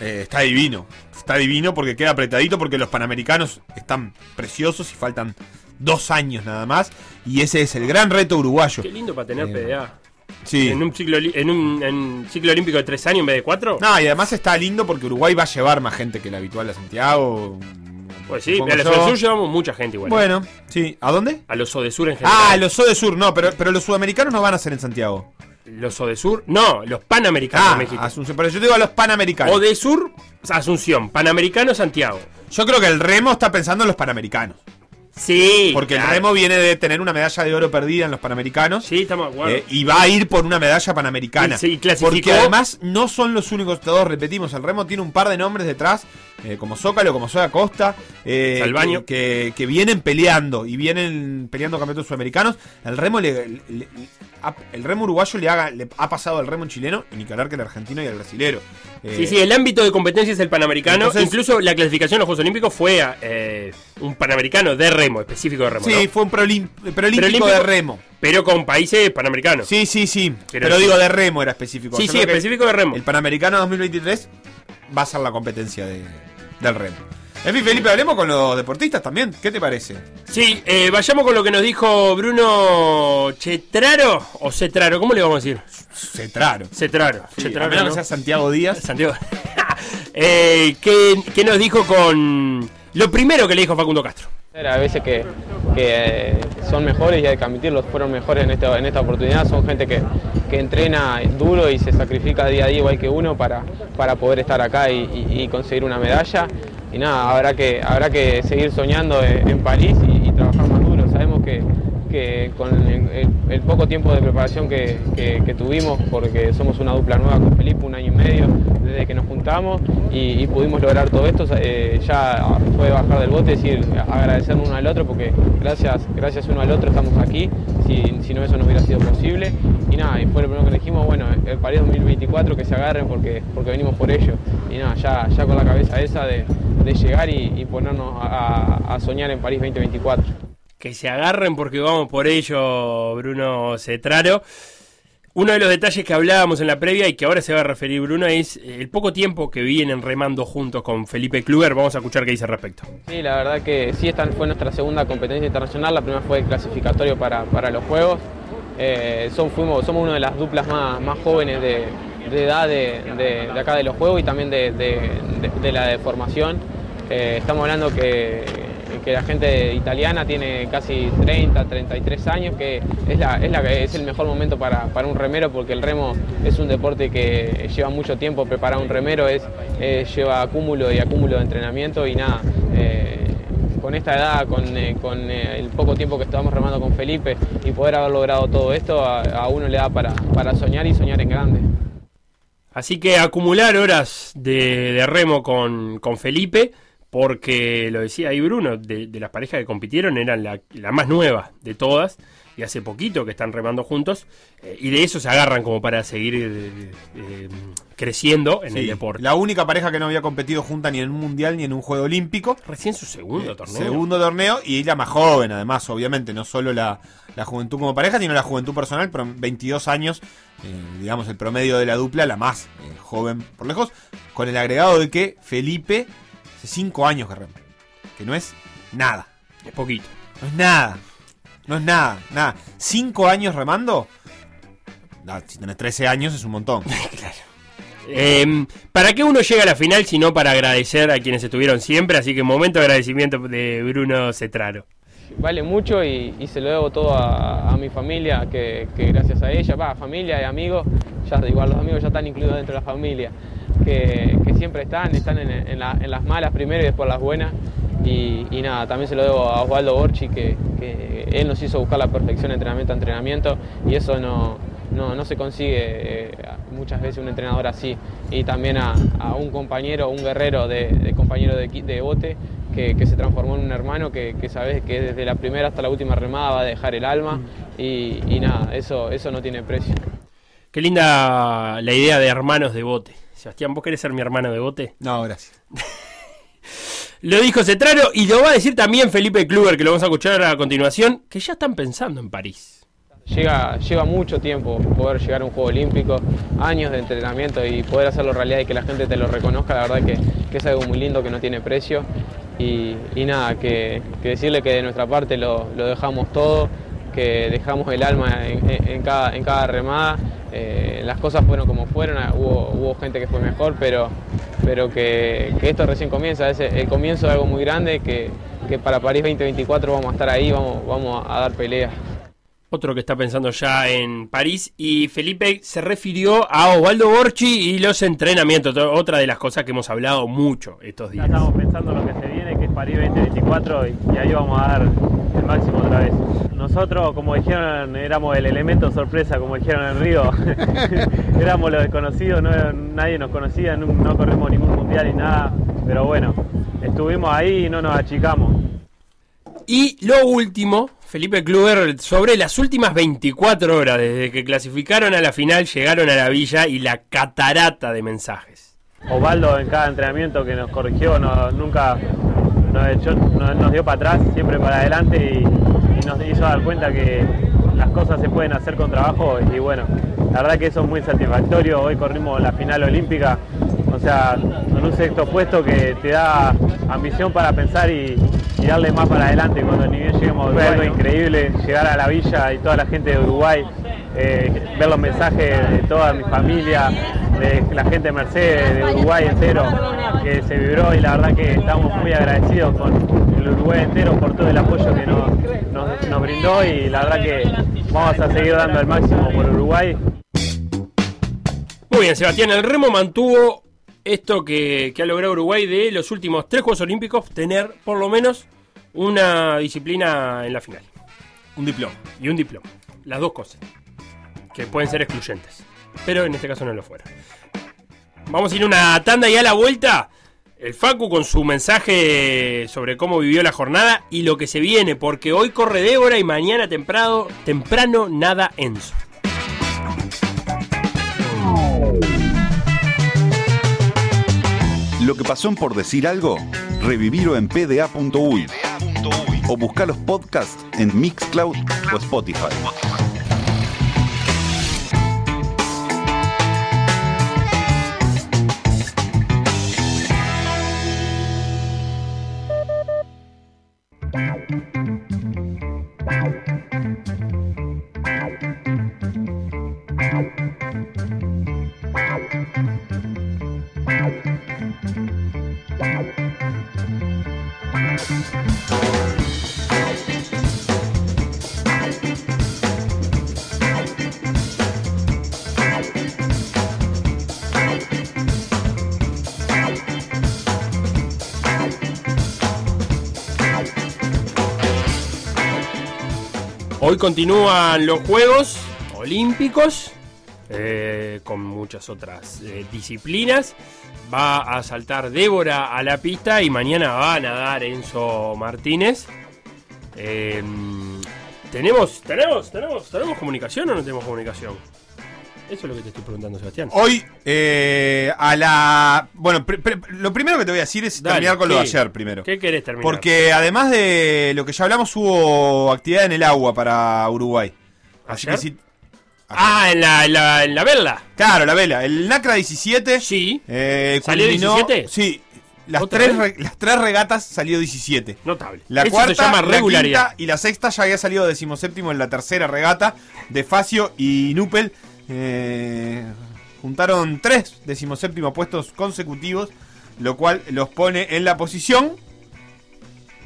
Eh, está divino. Está divino porque queda apretadito porque los panamericanos están preciosos y faltan dos años nada más. Y ese es el gran reto uruguayo.
Qué lindo para tener
Eh,
PDA.
Sí.
En un ciclo en un, en ciclo olímpico de tres años en vez de cuatro.
No, y además está lindo porque Uruguay va a llevar más gente que la habitual a Santiago.
pues sí, a los. Odesur llevamos mucha gente igual. ¿eh?
Bueno, sí. ¿A dónde?
A los Odesur en general.
Ah, los Sur, no, pero, pero los sudamericanos no van a ser en Santiago.
Los Odesur. No, los Panamericanos
Ah,
de México.
Asunción, pero yo digo a los panamericanos.
Odesur, Asunción. Panamericano, Santiago.
Yo creo que el remo está pensando en los panamericanos.
Sí.
Porque el remo viene de tener una medalla de oro perdida en los panamericanos.
Sí, estamos de acuerdo.
eh, y va a ir por una medalla panamericana.
Sí, clasificó-
Porque además no son los únicos, todos repetimos, el remo tiene un par de nombres detrás, eh, como Zócalo, como Soda Costa, eh,
Salvaño.
que, que- vienen peleando y vienen peleando campeonatos sudamericanos. El remo le, le- le- ha- el remo uruguayo le, haga, le ha pasado al remo chileno y ni que hablar que el argentino y el brasilero. Eh,
Sí, sí, el ámbito de competencia es el panamericano.
Entonces-
Incluso la clasificación a los Juegos Olímpicos fue a, eh, un panamericano de remo, específico de remo.
sí,
¿no?
fue un preolímpico de remo.
Pero con países panamericanos.
Sí, sí, sí.
Pero
digo de remo era específico.
sí,
Yo
sí, específico de remo.
El Panamericano 2023 va a ser la competencia de- del remo. En fin, Felipe, hablemos con los deportistas también. ¿Qué te parece?
Sí, eh, vayamos con lo que nos dijo Bruno Chetraro o Cetraro, ¿cómo le vamos a decir?
Cetraro.
Cetraro.
Sí,
Cetraro,
a menos
¿no?
que sea Santiago Díaz.
Santiago. eh, ¿qué, qué nos dijo con lo primero que le dijo Facundo Castro?
A veces que, que, eh, son mejores y hay que admitirlo, fueron mejores en esta, en esta oportunidad. Son gente que, que entrena duro y se sacrifica día a día igual que uno para, para poder estar acá y, y- y conseguir una medalla. Y nada, habrá que, habrá que seguir soñando en, París y, y trabajar más duro. Sabemos que, que con el, poco tiempo de preparación que, que- tuvimos, porque somos una dupla nueva con Felipe, un año y medio desde que nos juntamos y, pudimos lograr todo esto, eh, ya fue bajar del bote y decir, agradecernos uno al otro, porque gracias, gracias uno al otro estamos aquí, si, si no eso no hubiera sido posible. Y nada, y fue lo primero que dijimos, bueno, el París 2024 que se agarren porque, porque venimos por ello. Y nada, ya, ya con la cabeza esa de, llegar y, ponernos a soñar en París 2024.
Que se agarren porque vamos por ello, Bruno Cetraro. Uno de los detalles que hablábamos en la previa y que ahora se va a referir Bruno es el poco tiempo que vienen remando juntos con Felipe Kluber. Vamos a escuchar qué dice al respecto.
Sí, la verdad que sí, esta fue nuestra segunda competencia internacional, la primera fue clasificatorio para, para los Juegos. Eh, somos una de las duplas más, más jóvenes de, edad de, de- acá de los Juegos y también de la de formación. Eh, estamos hablando que, que la gente italiana tiene casi 30, 33 años, que es, la, es, la, es el mejor momento para, para un remero porque el remo es un deporte que lleva mucho tiempo preparar un remero, es, eh, lleva acúmulo y acúmulo de entrenamiento y nada. eh, con esta edad, con, eh, con, el poco tiempo que estábamos remando con Felipe y poder haber logrado todo esto, a, a uno le da para, para soñar y soñar en grande.
Así que acumular horas de, de remo con, con Felipe, porque lo decía ahí Bruno, de, de las parejas que compitieron eran la, la más nueva de todas, y hace poquito que están remando juntos, eh, y de eso se agarran como para seguir eh, eh, creciendo en el deporte.
La única pareja que no había competido junta ni en un mundial ni en un juego olímpico.
Recién su segundo torneo.
Segundo torneo y la más joven, además, obviamente, no solo la, la juventud como pareja, sino la juventud personal, pero 22 años, digamos, el promedio de la dupla, la más joven por lejos, con el agregado de que Felipe hace 5 años que rema, que no es nada,
Es poquito.
no es nada, no es nada, nada. 5 años remando, si tenés 13 años es un montón.
Eh, ¿Para qué uno llega a la final si no para agradecer a quienes estuvieron siempre? Así que momento de agradecimiento de Bruno Cetraro.
vale mucho y, y se lo debo todo a, a mi familia, que, que gracias a ella, va, familia y amigos, ya igual los amigos ya están incluidos dentro de la familia, que, que siempre están, están en, en la- en las malas primero y después las buenas. Y, y nada, también se lo debo a Osvaldo Borchi, que, que él nos hizo buscar la perfección entrenamiento a entrenamiento y eso no, no, no se consigue eh, muchas veces un entrenador así. Y también a, a un compañero, un guerrero de, de compañero de, bote que, que se transformó en un hermano que, que sabes que desde la primera hasta la última remada va a dejar el alma y, y nada, eso, eso no tiene precio.
Qué linda la idea de hermanos de bote. Sebastián, ¿vos querés ser mi hermano de bote?
No, gracias.
Lo dijo Cetraro y lo va a decir también Felipe Kluber, que lo vamos a escuchar a continuación, que ya están pensando en París.
Llega, lleva mucho tiempo poder llegar a un Juego Olímpico, años de entrenamiento y poder hacerlo realidad y que la gente te lo reconozca, la verdad que, que es algo muy lindo que no tiene precio. Y, y nada, que, que decirle que de nuestra parte lo, lo dejamos todo, que dejamos el alma en, en- en cada, en cada remada. Eh, las cosas fueron como fueron, ah, hubo, hubo gente que fue mejor, pero, pero que, que esto recién comienza, es el comienzo de algo muy grande, que, que para París 2024 vamos a estar ahí, vamos, vamos a dar peleas.
Otro que está pensando ya en París. Y Felipe se refirió a Osvaldo Borchi y los entrenamientos. to- Otra de las cosas que hemos hablado mucho estos
Ya
días.
estamos pensando en lo que se viene, que es París 2024 y, y ahí vamos a dar máximo otra vez. Nosotros, como dijeron, éramos el elemento sorpresa, como dijeron en Río. éramos los desconocidos, no- nadie nos conocía, no, no corrimos ningún mundial ni nada, pero bueno, estuvimos ahí y no nos achicamos.
Y lo último, Felipe Kluber, sobre las últimas 24 horas desde que clasificaron a la final, llegaron a la villa y la catarata de mensajes.
Osvaldo en cada entrenamiento que nos corrigió, no- nunca nos, echó- no- nos dio para atrás, siempre para adelante y, y nos hizo dar cuenta que las cosas se pueden hacer con trabajo y bueno, la verdad que eso es muy satisfactorio. Hoy corrimos la final olímpica, o sea, con un sexto puesto que te da ambición para pensar y, y darle más para adelante cuando ni bien lleguemos a Uruguay. Increíble llegar a la villa y toda la gente de Uruguay, eh, ver los mensajes de toda mi familia, de la gente de Mercedes, de Uruguay entero, que se vibró y la verdad que estamos muy agradecidos con el Uruguay entero por todo el apoyo que nos, nos- nos brindó y la verdad que vamos a seguir dando el máximo por Uruguay.
Muy bien, Sebastián, el remo mantuvo esto que, que ha logrado Uruguay de los últimos tres Juegos Olímpicos, tener por lo menos una disciplina en la final.
Un diploma.
Y un diploma. Las dos cosas. Que pueden ser excluyentes. Pero en este caso no lo fueron. Vamos a ir a una tanda y a la vuelta. El Facu con su mensaje sobre cómo vivió la jornada y lo que se viene, porque hoy corre Débora y mañana temprano, temprano nada Enzo.
Lo que pasó en por decir algo, revivirlo en pda.uy o buscar los podcasts en Mixcloud o Spotify.
Thank Hoy continúan los Juegos Olímpicos eh, con muchas otras eh, disciplinas. Va a saltar Débora a la pista y mañana va a nadar Enzo Martínez. Eh, ¿tenemos, tenemos, tenemos, ¿Tenemos comunicación o no tenemos comunicación? Eso es lo que te estoy preguntando, Sebastián.
Hoy, eh, a la. Bueno, pri- lo primero que te voy a decir es
Dale,
terminar con lo de ayer primero.
¿Qué querés terminar?
Porque además de lo que ya hablamos, hubo actividad en el agua para Uruguay. Así
¿Ayer?
que sí.
Ah, en la, en la, en la vela.
Claro, la vela. El NACRA 17.
Sí.
eh,
¿Salió
culminó-
17?
Sí. Las
¿Otra
tres, re- las tres regatas salió 17.
Notable.
La
Eso
cuarta,
se llama
la
regularidad.
quinta y la sexta ya había salido decimoséptimo en la tercera regata de Facio y Nupel. Eh, juntaron tres decimoséptimos puestos consecutivos, lo cual los pone en la posición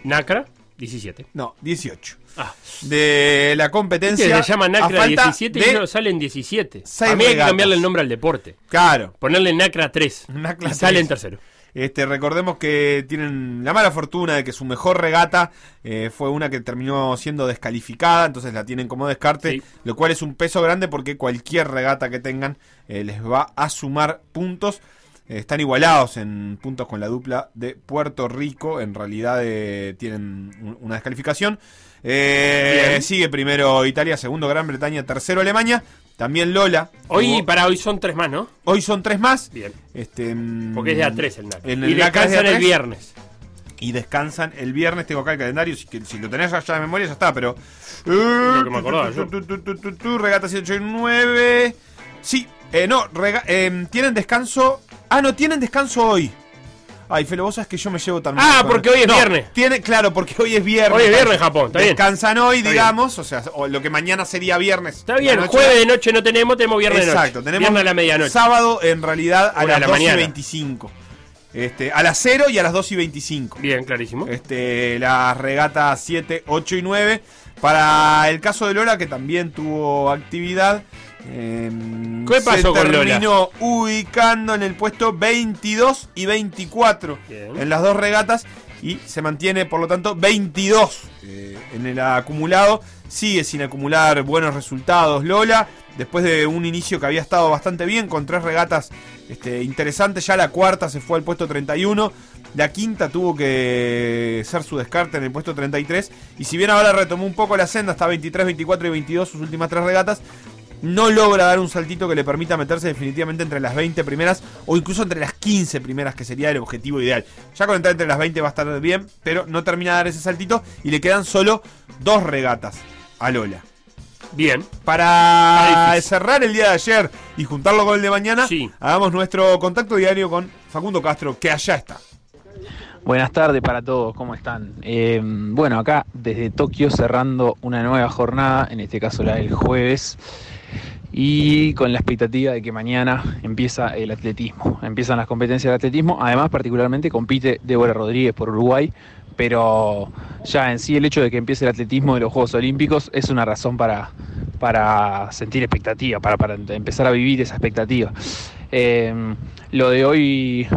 Nacra. 17.
No, 18.
Ah.
De la competencia.
Se llama Nacra
falta
17
de
y no salen 17.
seis
A mí hay que cambiarle el nombre al deporte.
Claro.
Ponerle Nacra 3.
Nacra
y sale
3.
en tercero.
Este, recordemos que tienen la mala fortuna de que su mejor regata eh, fue una que terminó siendo descalificada, entonces la tienen como descarte,
Sí.
lo cual es un peso grande porque cualquier regata que tengan eh, les va a sumar puntos. Eh, están igualados en puntos con la dupla de Puerto Rico, en realidad eh, tienen un- una descalificación. Sigue primero Italia, segundo Gran Bretaña, tercero Alemania, también Lola.
Hoy,
Jugó-
para hoy son tres más, ¿no?
hoy son tres más.
Bien.
Este, mm,
Porque es de A3 el
en
y
de
descansan el
A3
viernes.
y descansan el viernes. Tengo acá el calendario. Si, que- si lo tenés allá de memoria, ya está. Pero.
Lo que me acordaba yo.
Regata 7, 8 y 9. Sí, eh, no, rega- eh, tienen descanso. Ah, no, tienen descanso hoy. Ay, Felo, vos sabés que yo me llevo también.
Ah, porque hoy es viernes.
Tiene, claro, porque hoy es viernes.
Hoy es viernes en Japón, está bien.
Descansan hoy,
Está
digamos. O sea, o lo que mañana sería viernes.
Está bien,
noche-
jueves de noche no tenemos, tenemos viernes
Exacto,
de noche.
tenemos
viernes a la medianoche.
sábado en realidad a
Una
las
la
2 y
mañana.
25. Este, a las 0 y a las 2 y 25.
Bien, clarísimo.
Este, las regatas 7, 8 y 9. Para el caso de Lola, que también tuvo actividad. Eh,
¿Qué pasó
se
con Lola?
terminó ubicando en el puesto 22 y 24
Bien.
en las dos regatas y se mantiene por lo tanto 22 eh, en el acumulado. Sigue sin acumular buenos resultados Lola. Después de un inicio que había estado bastante bien con tres regatas este, interesantes, ya la cuarta se fue al puesto 31. La quinta tuvo que ser su descarte en el puesto 33. Y si bien ahora retomó un poco la senda, hasta 23, 24 y 22 sus últimas tres regatas, no logra dar un saltito que le permita meterse definitivamente entre las 20 primeras o incluso entre las 15 primeras, que sería el objetivo ideal. Ya con entrar entre las 20 va a estar bien, pero no termina de dar ese saltito y le quedan solo dos regatas a Lola.
Bien.
Para cerrar el día de ayer y juntarlo con el de mañana,
Sí.
hagamos nuestro contacto diario con Facundo Castro, que allá está.
Buenas tardes para todos, ¿cómo están? Eh, bueno, acá desde Tokio cerrando una nueva jornada, en este caso la del jueves, y con la expectativa de que mañana empieza el atletismo, empiezan las competencias de atletismo, además particularmente compite Débora Rodríguez por Uruguay, pero ya en sí el hecho de que empiece el atletismo de los Juegos Olímpicos es una razón para, para sentir expectativa, para, para empezar a vivir esa expectativa. Eh, lo de hoy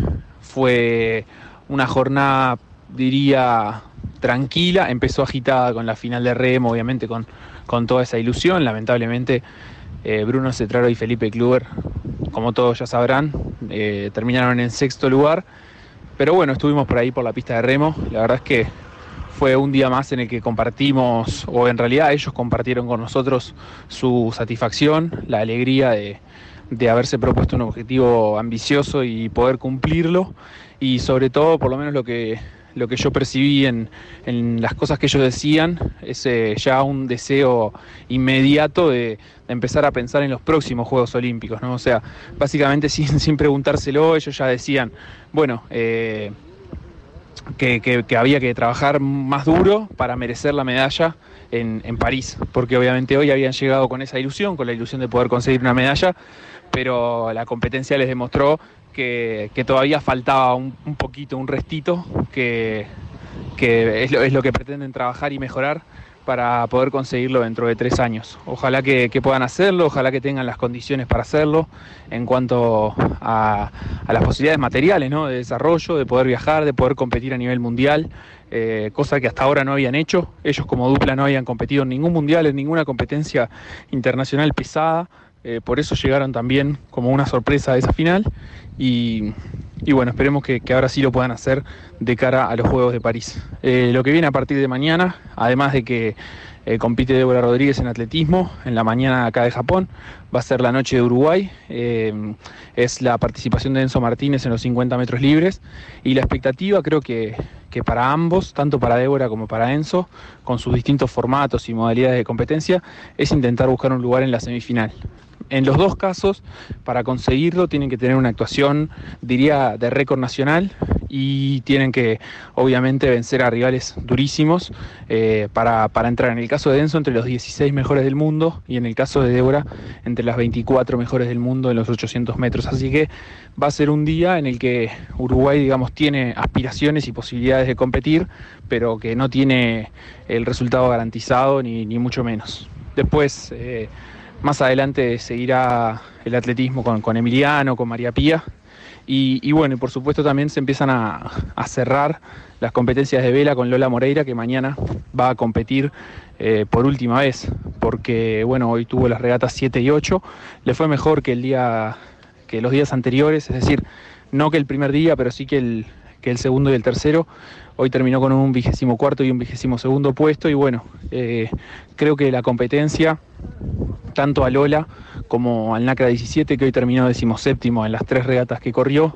fue una jornada, diría, tranquila, empezó agitada con la final de remo, obviamente con, con toda esa ilusión, lamentablemente eh, Bruno Cetraro y Felipe Kluber, como todos ya sabrán, eh, terminaron en sexto lugar, pero bueno, estuvimos por ahí por la pista de remo, la verdad es que fue un día más en el que compartimos, o en realidad ellos compartieron con nosotros su satisfacción, la alegría de, de haberse propuesto un objetivo ambicioso y poder cumplirlo, y sobre todo, por lo menos lo que, lo que yo percibí en, en las cosas que ellos decían, es eh, ya un deseo inmediato de, empezar a pensar en los próximos Juegos Olímpicos, ¿no? O sea, básicamente sin, sin preguntárselo, ellos ya decían, bueno, eh, que, que- que había que trabajar más duro para merecer la medalla en, en París, porque obviamente hoy habían llegado con esa ilusión, con la ilusión de poder conseguir una medalla, pero la competencia les demostró que, todavía faltaba un, poquito, un restito, que, es, lo, que pretenden trabajar y mejorar para poder conseguirlo dentro de tres años. Ojalá que, puedan hacerlo, ojalá que tengan las condiciones para hacerlo en cuanto a, las posibilidades materiales de desarrollo, de poder viajar, de poder competir a nivel mundial, eh, cosa que hasta ahora no habían hecho. Ellos como dupla no habían competido en ningún mundial, en ninguna competencia internacional pesada. Eh, por eso llegaron también como una sorpresa a esa final y, bueno, esperemos que, ahora sí lo puedan hacer de cara a los Juegos de París. Eh, lo que viene a partir de mañana, además de que eh, compite Débora Rodríguez en atletismo, en la mañana acá de Japón, va a ser la noche de Uruguay, es la participación de Enzo Martínez en los 50 metros libres y la expectativa creo que para ambos, tanto para Débora como para Enzo, con sus distintos formatos y modalidades de competencia, es intentar buscar un lugar en la semifinal. En los dos casos, para conseguirlo, tienen que tener una actuación, diría, de récord nacional y tienen que, obviamente, vencer a rivales durísimos eh, para, para entrar. En el caso de Denso, entre los 16 mejores del mundo y en el caso de Débora, entre las 24 mejores del mundo en los 800 metros. Así que va a ser un día en el que Uruguay, digamos, tiene aspiraciones y posibilidades de competir, pero que no tiene el resultado garantizado ni, ni mucho menos. Después, eh, más adelante, seguirá el atletismo con, Emiliano, con María Pía. Y, bueno, y por supuesto también se empiezan a, a cerrar las competencias de vela con Lola Moreira, que mañana va a competir eh, por última vez, porque bueno, hoy tuvo las regatas 7 y 8, le fue mejor que el día que los días anteriores, es decir, no que el primer día, pero sí que el, que el segundo y el tercero. Hoy terminó con un vigésimo cuarto y un vigésimo segundo puesto y bueno, eh, creo que la competencia, tanto a Lola como al NACRA 17, que hoy terminó decimoséptimo en las tres regatas que corrió,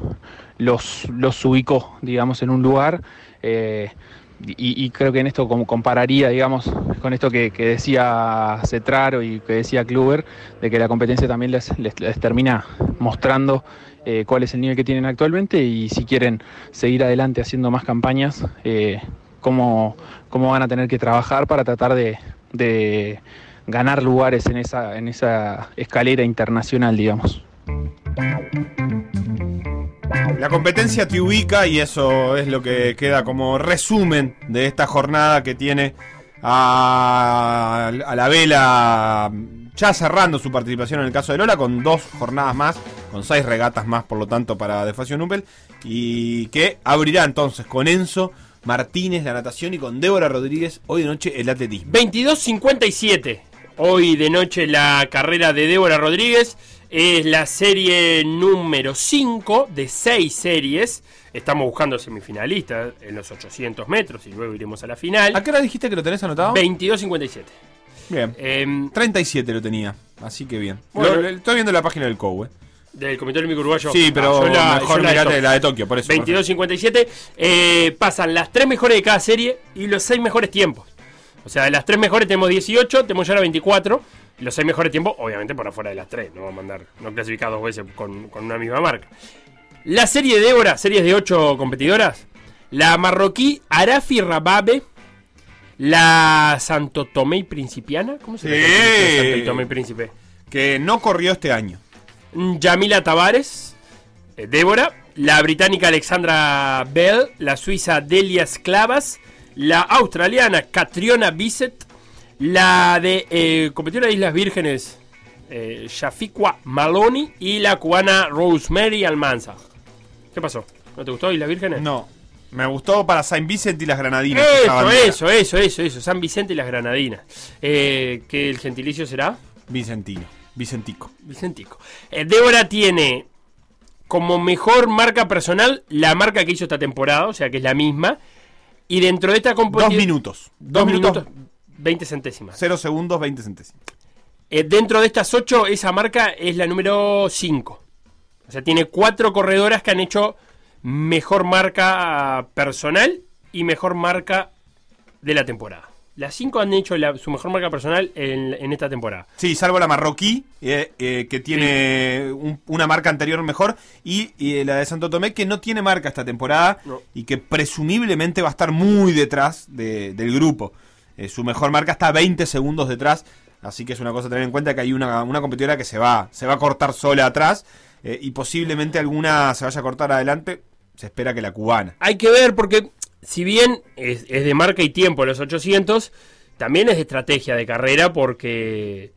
los, los ubicó, digamos, en un lugar. eh, y, creo que en esto como compararía, digamos, con esto que, decía Cetraro y que decía Kluber, de que la competencia también les- les termina mostrando eh, cuál es el nivel que tienen actualmente y si quieren seguir adelante haciendo más campañas, eh, cómo, cómo van a tener que trabajar para tratar de, de ganar lugares en esa, en esa escalera internacional, digamos.
La competencia te ubica y eso es lo que queda como resumen de esta jornada que tiene a, a la vela ya cerrando su participación en el caso de Lola con dos jornadas más, con seis regatas más por lo tanto para Defacio Nubel y que abrirá entonces con Enzo Martínez la natación y con Débora Rodríguez hoy de noche el atletismo.
22.57. Hoy de noche la carrera de Débora Rodríguez. Es la serie número 5 de 6 series. Estamos buscando semifinalistas en los 800 metros y luego iremos a la final.
¿A qué hora dijiste que lo tenés anotado?
22.57.
Bien.
Em,
37 lo tenía, así que bien.
Bueno.
Lo- lo- estoy viendo la página del COU, eh.
Del Comité Olímpico Uruguayo.
Sí, pero
Ah, la-
mejor
la de
mirate la de Tokio, por eso.
22.57. eh, pasan las tres mejores de cada serie y los seis mejores tiempos. O sea, de las tres mejores tenemos 18, tenemos ya ahora 24. Los seis mejores tiempos, obviamente por afuera de las tres. No vamos a mandar, no clasificar dos veces con, con una misma marca. La serie de Débora, series de ocho competidoras. La marroquí Arafi Rababe. La Santo Tomé y Principiana. ¿Cómo se llama? la Santo Tomé y Príncipe?
Que no corrió este año.
Yamila Tavares, eh, Débora, la británica Alexandra Bell, la suiza Delia Esclavas, la australiana Catriona Bissett, la de eh, competidora de Islas Vírgenes eh, Shafiqua Maloney y la cubana Rosemary Almanza. ¿Qué pasó? ¿No te gustó Islas Vírgenes?
No. Me gustó para Saint Vincent y las Granadinas.
Eso, eso, eso, eso, eso. San Vicente y las Granadinas. Eh, ¿Que el gentilicio será?
Vicentino. Vicentico.
Vicentico. Eh, Débora tiene como mejor marca personal la marca que hizo esta temporada, o sea que es la misma. Y dentro de esta
Dos
competición.
minutos.
Dos minutos. 20 centésimas.
Cero segundos, 20 centésimos.
Eh, dentro de estas 8, esa marca es la número 5. O sea, tiene cuatro corredoras que han hecho mejor marca personal y mejor marca de la temporada. Las 5 han hecho la- su mejor marca personal en, en esta temporada.
Sí, salvo la marroquí, eh, eh, que tiene un- una marca anterior mejor, y, y la de Santo Tomé, que no tiene marca esta temporada,
No.
y que presumiblemente va a estar muy detrás de- del grupo. Eh, su mejor marca está 20 segundos detrás, así que es una cosa a tener en cuenta que hay una, una competidora que se va, se va a cortar sola atrás, eh, y posiblemente alguna se vaya a cortar adelante, se espera que la cubana.
Hay que ver porque, si bien es, es de marca y tiempo los 800, también es de estrategia de carrera porque,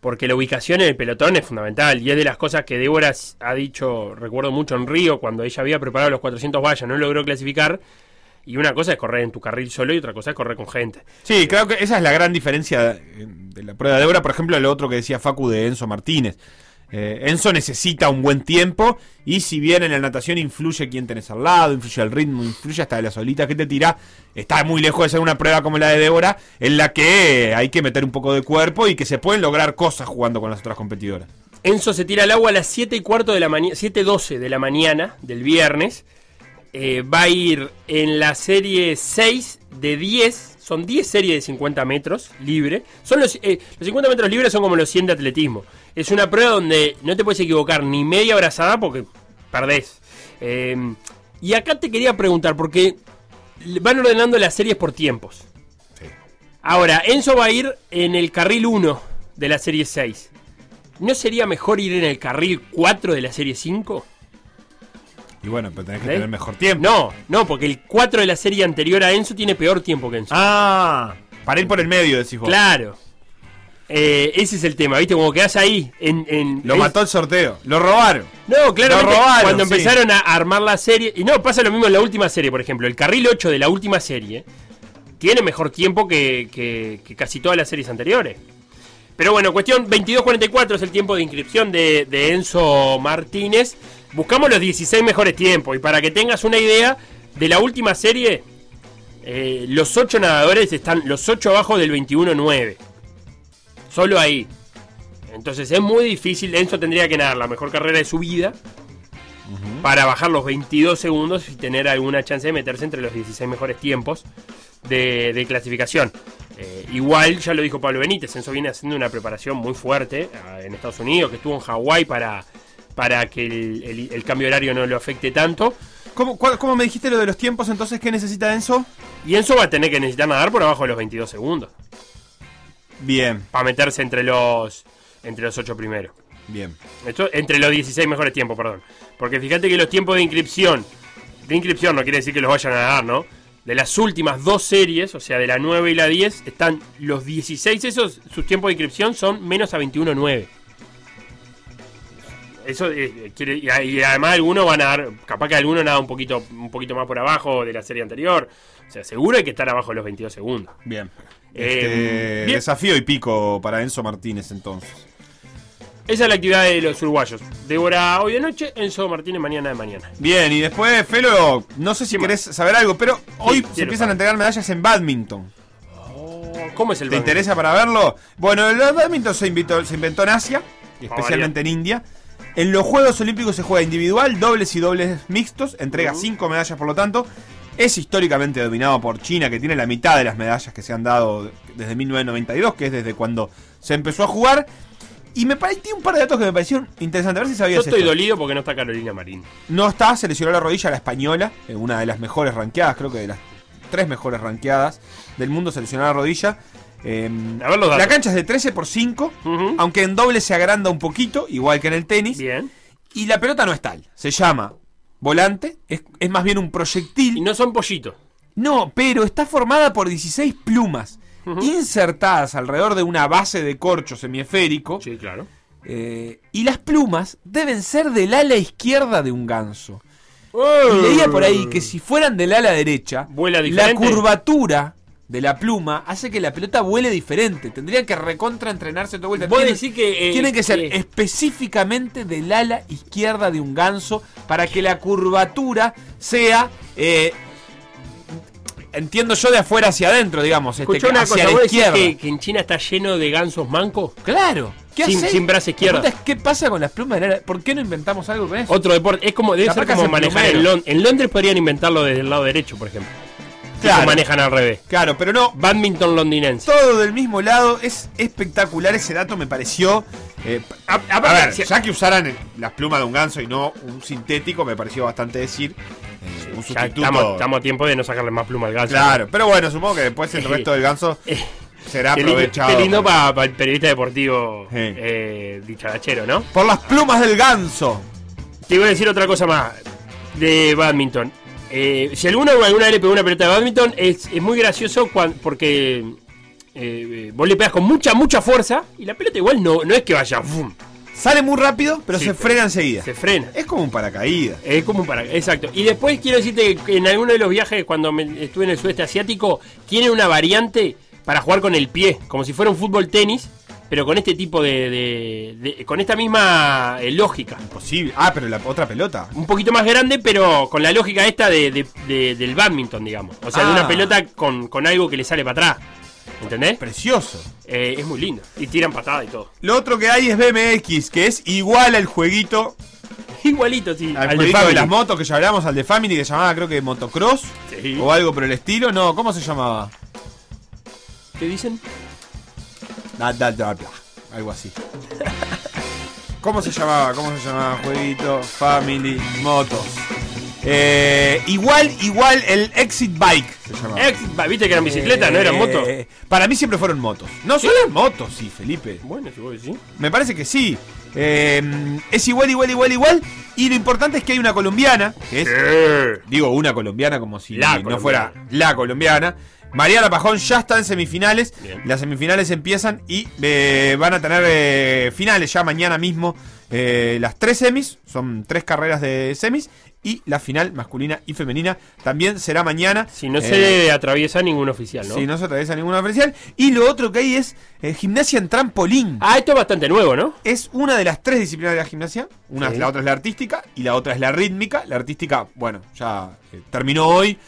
porque la ubicación en el pelotón es fundamental. Y es de las cosas que Débora ha dicho, recuerdo mucho en Río, cuando ella había preparado los 400 vallas, no logró clasificar. Y una cosa es correr en tu carril solo y otra cosa es correr con gente.
Sí, creo que esa es la gran diferencia de la prueba de Débora. Por ejemplo, lo otro que decía Facu de Enzo Martínez. Eh, Enzo necesita un buen tiempo y si bien en la natación influye quién tenés al lado, influye el ritmo, influye hasta la solita que te tira, está muy lejos de ser una prueba como la de Débora en la que hay que meter un poco de cuerpo y que se pueden lograr cosas jugando con las otras competidoras.
Enzo se tira al agua a las 7 y cuarto de la mañana, 7.12 de la mañana del viernes. Eh, va a ir en la serie 6 de 10 son 10 series de 50 metros libre. Son los, eh, los 50 metros libres son como los 100 de atletismo. Es una prueba donde no te puedes equivocar ni media abrazada porque perdés. Eh, y acá te quería preguntar, porque van ordenando las series por tiempos. Ahora, Enzo va a ir en el carril 1 de la serie 6. ¿No sería mejor ir en el carril 4 de la serie 5?
Y bueno, pero tenés que
¿Eh?
tener mejor tiempo.
No, no, porque el 4 de la serie anterior a Enzo tiene peor tiempo que Enzo.
Ah, para ir por el medio, decís vos.
Claro. Eh, ese es el tema, ¿viste? Como quedás ahí. En, en-
Lo mató el sorteo. Lo robaron.
No,
robaron,
cuando
sí.
empezaron a armar la serie. Y no, pasa lo mismo en la última serie, por ejemplo. El carril 8 de la última serie tiene mejor tiempo que, que- que casi todas las series anteriores. Pero bueno, cuestión 22.44 es el tiempo de inscripción de, de Enzo Martínez. Buscamos los 16 mejores tiempos. Y para que tengas una idea, de la última serie, eh, los 8 nadadores están los 8 abajo del 21.9. Solo ahí. Entonces es muy difícil. Enzo tendría que nadar la mejor carrera de su vida para bajar los 22 segundos y tener alguna chance de meterse entre los 16 mejores tiempos de, de clasificación. Eh, igual, ya lo dijo Pablo Benítez, Enzo viene haciendo una preparación muy fuerte eh, en Estados Unidos, que estuvo en Hawái para, para que el, el- el cambio horario no lo afecte tanto.
¿Cómo, cuál- cómo me dijiste lo de los tiempos entonces? ¿Qué necesita Enzo?
Y Enzo va a tener que necesitar nadar por abajo de los 22 segundos
Bien,
para meterse entre los, entre los 8 primeros.
bien.
Esto entre los 16 mejores tiempos, perdón. Porque fíjate que los tiempos de inscripción, de inscripción no quiere decir que los vayan a dar, ¿no? De las últimas dos series, o sea, de la 9 y la 10, están los 16, esos, sus tiempos de inscripción son menos a 21.9. Eso eh, quiere, y, además algunos van a dar, capaz que alguno nada un poquito, un poquito más por abajo de la serie anterior. O sea, seguro hay que estar abajo de los 22 segundos.
Bien.
Eh,
Este,
bien.
Desafío y pico para Enzo Martínez entonces.
Esa es la actividad de los uruguayos. Débora hoy de noche, Enzo Martínez mañana de mañana.
Bien, y después, Felo, no sé si
¿Qué
querés saber algo, pero hoy se empiezan
saber.
a entregar medallas en badminton.
¿Cómo es el
¿Te
badminton?
interesa para verlo? Bueno, el badminton se, invitó- se inventó en Asia, especialmente en India. En los Juegos Olímpicos se juega individual, dobles y dobles mixtos, entrega cinco medallas por lo tanto. Es históricamente dominado por China, que tiene la mitad de las medallas que se han dado desde 1992, que es desde cuando se empezó a jugar. Y me pareció un par de datos que me parecieron interesantes. A ver si
Yo
sabías
estoy
esto.
dolido porque no está Carolina Marín.
No está, se lesionó la rodilla la española, eh, una de las mejores ranqueadas, creo que de las tres mejores ranqueadas del mundo se lesionó la rodilla. Eh,
A ver los datos.
la cancha es de 13 por 5, aunque en doble se agranda un poquito, igual que en el tenis.
Bien.
Y la pelota no es tal, se llama volante, es, es más bien un proyectil.
Y no son pollitos.
No, pero está formada por 16 plumas insertadas alrededor de una base de corcho semiesférico.
Sí, claro.
Eh, y las plumas deben ser del ala izquierda de un ganso. Y leía por ahí que si fueran del ala derecha,
Vuela
la curvatura de la pluma hace que la pelota vuele diferente. Tendrían que recontra entrenarse toda vuelta. Tienen-
que, eh,
tienen que ser
que-
específicamente del ala izquierda de un ganso para que la curvatura sea. eh, entiendo yo de afuera hacia adentro, digamos. Este,
una
hacia
cosa,
la
¿vos decís
izquierda.
que, que en China está lleno de gansos mancos?
Claro. ¿Qué
Sin- sin brazo izquierdo.
¿Qué pasa con las plumas? ¿Por qué no inventamos algo con eso?
Otro deporte. Es como, debe
Capaz
ser como manejar en. En Londres podrían inventarlo desde el lado derecho, por ejemplo. Que
Claro.
se manejan al revés.
Claro, pero no.
Badminton londinense.
Todo del mismo lado. Es espectacular ese dato, me pareció. eh, a, a ver,
si-
ya que usaran eh, las plumas de un ganso y no un sintético, me pareció bastante decir. eh, un sustituto.
estamos, estamos a tiempo de no sacarle más pluma al ganso.
Claro, pero bueno, supongo que después el resto del ganso será
Qué lindo,
aprovechado.
qué lindo para el periodista deportivo eh, dicharachero, ¿no?
Por las plumas del ganso.
Te iba a decir otra cosa más de badminton. Eh, si alguno alguna vez le pegó una pelota de badminton, es, es muy gracioso cuan- porque eh, vos le pegas con mucha, mucha fuerza y la pelota igual no, no es que vaya. ¡fum!
Sale muy rápido, pero
Sí,
se frena enseguida.
Se frena.
Es como un paracaídas.
Es como un para. Exacto. Y después quiero decirte que en alguno de los viajes, cuando me- estuve en el sudeste asiático, tiene una variante para jugar con el pie, como si fuera un fútbol tenis, pero con este tipo de. de- de- con esta misma eh, lógica.
Posible. Ah, pero la otra pelota.
Un poquito más grande, pero con la lógica esta de, de- de- del badminton, digamos. O sea, de
Ah.
una pelota con, con algo que le sale para atrás. ¿Entendés?
Precioso.
Eh, es muy lindo. Y tiran patada y todo.
Lo otro que hay es BMX, que es igual al jueguito.
Igualito, sí.
Al,
al de
jueguito de,
Family.
las motos que ya hablamos, al de Family, que se llamaba creo que Motocross.
Sí.
O algo por el estilo. No, ¿cómo se llamaba?
¿Qué dicen?
Da, da, da. Algo así. ¿Cómo se llamaba? ¿Cómo se llamaba? Jueguito, Family, Motos. Eh, igual, igual el Exit Bike se llamaba.
Ex- va, Viste que eran bicicletas, no eran
Eh,
motos.
Para mí siempre fueron motos. No, son motos, sí, Felipe.
Bueno, si vos decís.
Me parece que sí. Eh, es igual, igual, igual, igual. Y lo importante es que hay una colombiana, que es, digo, una colombiana como si
La
no
colombiana.
fuera la colombiana. Mariana Pajón ya está en semifinales.
Bien.
Las semifinales empiezan y eh, van a tener eh, finales ya mañana mismo. eh, las tres semis, son tres carreras de semis. Y la final masculina y femenina también será mañana.
Si no se atraviesa ningún oficial, ¿no?
si no se atraviesa ninguna oficial. Y lo otro que hay es gimnasia en trampolín.
Ah, esto es bastante nuevo, ¿no?
Es una de las tres disciplinas de la gimnasia. Una,
Sí.
La otra es la artística y la otra es la rítmica. La artística, bueno, ya terminó hoy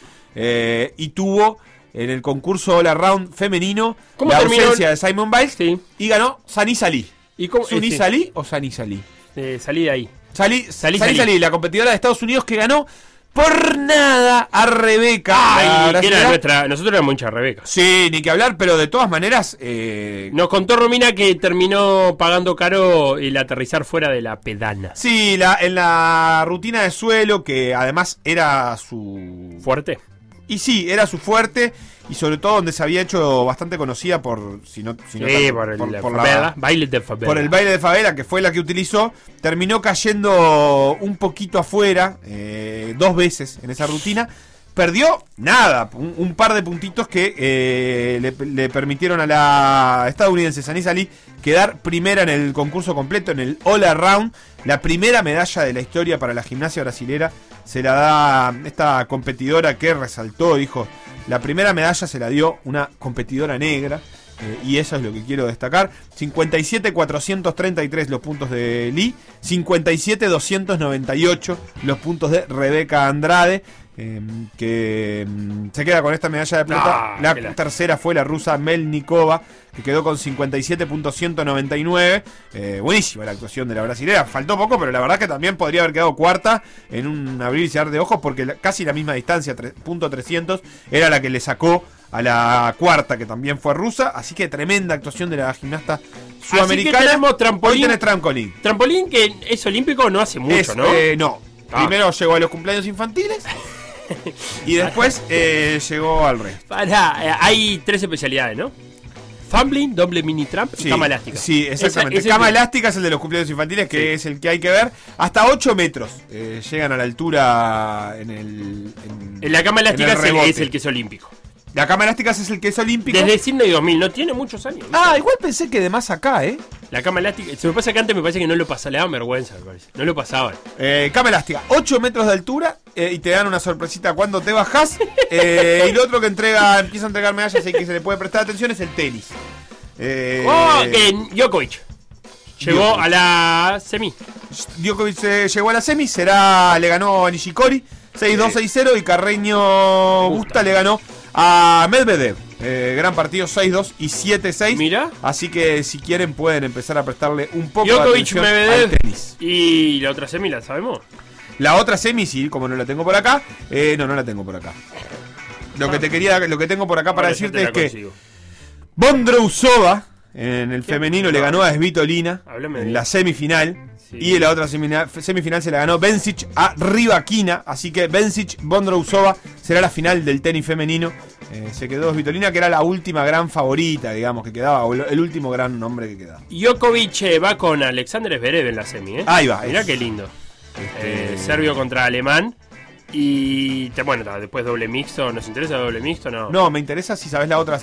y tuvo en el concurso All Around femenino
¿Cómo
la ausencia de Simon Biles
Sí.
y ganó Sani Salí.
¿Y cómo?
¿Suni
sí.
Salí o Sani Salí?
Eh, salí de ahí.
Salí,
Salí,
Salí,
Salí.
Salí, la competidora de Estados Unidos que ganó por nada a Rebeca. la
Ay, que era nuestra. Nosotros éramos hinchas Rebeca.
Sí, ni que hablar, pero de todas maneras, eh,
Nos contó Romina que terminó pagando caro el aterrizar fuera de la pedana.
Sí, la, en la rutina de suelo, que además era su.
Fuerte.
Y sí, era su fuerte. Y sobre todo donde se había hecho bastante conocida por. Si no, si no
Sí,
tanto,
por el
por-
la- baile de favela.
por el baile de favela, que fue la que utilizó. Terminó cayendo un poquito afuera, eh, dos veces en esa rutina. Perdió nada, un, un par de puntitos que eh, le, le permitieron a la estadounidense Sanis Ali quedar primera en el concurso completo, en el All Around. La primera medalla de la historia para la gimnasia brasilera se la da esta competidora que resaltó, dijo, la primera medalla se la dio una competidora negra. eh, y eso es lo que quiero destacar. 57-433 los puntos de Lee. 57-298 los puntos de Rebeca Andrade. Eh, que mm, se queda con esta medalla de plata.
Ah,
la tercera fue la rusa Melnikova, que quedó con 57.199. Eh, buenísima la actuación de la brasilera. Faltó poco, pero la verdad que también podría haber quedado cuarta en un abrir y cerrar de ojos, porque la- casi la misma distancia, tre- punto 300, era la que le sacó a la cuarta, que también fue rusa. Así que tremenda actuación de la gimnasta sudamericana.
Así que tenemos
Hoy
trampolín.
tenés trampolín.
Trampolín que es olímpico no hace mucho,
Es,
¿no?
eh, no.
Ah.
Primero llegó a los cumpleaños infantiles y después eh, llegó al resto.
Pará, eh, hay tres especialidades, ¿no? Fumbling, doble mini tramp y cama elástica.
Sí, exactamente.
Esa-
cama elástica es el de los cumpleaños infantiles, que
Sí.
es el que hay que ver. Hasta 8 metros eh, llegan a la altura en el. En,
En la cama elástica es
el
es el que es olímpico.
La cama elástica es el que es olímpico.
Desde Sydney 2000, no tiene muchos años. ¿viste?
Ah, igual pensé que de más acá, ¿eh?
La cama elástica. Se me pasa que antes me parece que no lo pasaba, le daban vergüenza, me parece. No lo pasaban.
Eh, cama elástica, 8 metros de altura eh, y te dan una sorpresita cuando te bajas. Eh, y lo otro que entrega, empieza a entregar medallas y que se le puede prestar atención es el tenis. Eh,
Oh, que Djokovic. Llegó
Djokovic.
a la semi.
Djokovic eh, llegó a la semi, será, le ganó a Nishikori 6-2, 6-0 y Carreño Busta le ganó a Medvedev. Eh, gran partido 6-2 y 7-6.
Mira.
Así que si quieren pueden empezar a prestarle un poco de atención al tenis.
Y la otra semi la sabemos.
La otra semi, sí, como no la tengo por acá, eh, no, no la tengo por acá. Lo que te quería, lo que tengo por acá para
Ahora
decirte
te
es que. Bondrousova en el femenino le ganó a Svitolina en la semifinal.
Sí.
Y en la otra semifinal, semifinal se la ganó Bencic a Rivakina. Así que Bencic Bondrousova será la final del tenis femenino. Eh, se quedó Svitolina, que era la última gran favorita, digamos, que quedaba, o el último gran nombre que quedaba.
Djokovic eh, va con Alexander Zverev en la semi, ¿eh?
Ahí va,
Mirá
es-
qué lindo.
Este-
Eh, serbio contra alemán. Y bueno, después doble mixto. ¿Nos interesa doble mixto? No.
No, me interesa si sabes la otra.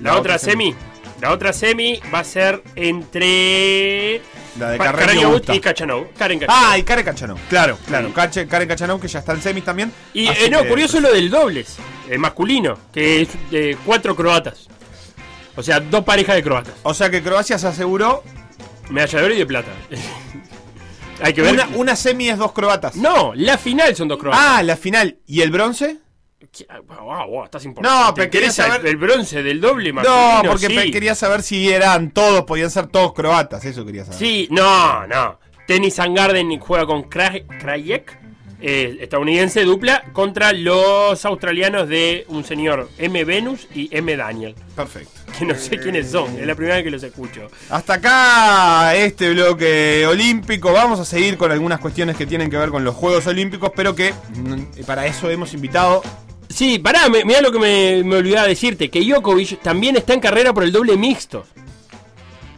La, otra semi. La otra semi va a ser entre.
La de Carreño Busta.
y Kachanov. Karen.
Ah, y Karen Kachanov. Claro, claro.
Sí.
Kache- Karen Kachanov, que ya está en semis también.
Y
Así
eh, no,
que-
curioso lo del dobles, eh, masculino, que es de cuatro croatas. O sea, dos parejas de croatas.
O sea que Croacia se aseguró.
Medalla de oro y de plata. Hay que ver.
Una, una semi es dos croatas.
No, la final son dos croatas.
Ah, la final. ¿Y el bronce?
¿Qué? Ah, Wow, wow, estás importante.
No,
¿Te
pero quería
el-
saber-
el bronce del doble masculino?
No, porque
sí.
quería saber si eran todos, podían ser todos croatas. Eso quería saber.
Sí, no, no. Tennis and Garden juega con Kra- Krajek. eh, estadounidense dupla contra los australianos de un señor M. Venus y M. Daniel.
Perfecto.
Que no sé quiénes son, es la primera vez que los escucho.
Hasta acá este bloque olímpico. Vamos a seguir con algunas cuestiones que tienen que ver con los Juegos Olímpicos, pero que mm, para eso hemos invitado.
Sí, pará, me- mirá lo que me, me olvidaba decirte, que Djokovic también está en carrera por el doble mixto.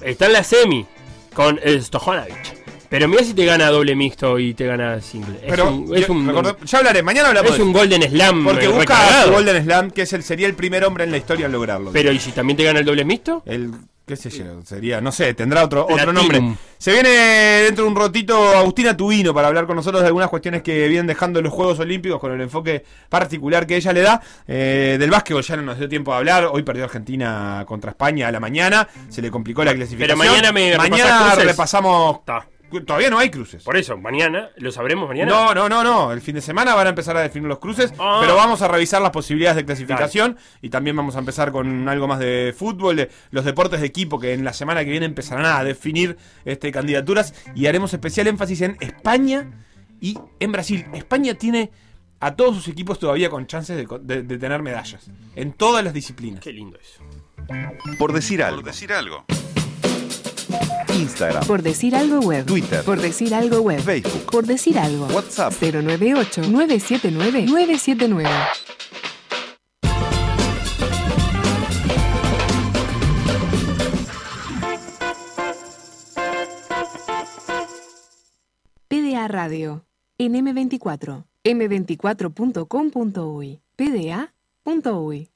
Está en la semi con el Stojanovic. Pero mira si te gana doble mixto y te gana single. Es
Pero
un- es
yo-
un-
recordé- ya hablaré, mañana hablamos
Es un. Golden Slam.
Porque busca
recargado.
Golden Slam, que es el, sería el primer hombre en la historia en lograrlo.
Pero ¿y si también te gana el doble mixto?
El, qué sé yo, sería, no sé, tendrá otro, otro nombre. Se viene dentro de un rotito Agustina Tubino para hablar con nosotros de algunas cuestiones que vienen dejando los Juegos Olímpicos con el enfoque particular que ella le da. Eh, del básquetbol ya no nos dio tiempo de hablar. Hoy perdió Argentina contra España a la mañana. Se le complicó la clasificación.
Pero mañana me
Mañana repasamos.
Está.
Todavía no hay cruces.
Por eso, mañana, ¿lo sabremos mañana?
No, no, no, no. El fin de semana van a empezar a definir los cruces,
Ah.
pero vamos a revisar las posibilidades de clasificación y también vamos a empezar con algo más de fútbol, de los deportes de equipo que en la semana que viene empezarán a definir este, candidaturas y haremos especial énfasis en España y en Brasil. España tiene a todos sus equipos todavía con chances de, de- de tener medallas en todas las disciplinas.
Qué lindo eso.
Por decir algo. decir algo. Instagram.
Por decir algo web.
Twitter.
Por decir algo web.
Facebook.
Por decir algo.
WhatsApp.
098-979-979. PDA Radio. En M24. m24.com.uy. pda.uy.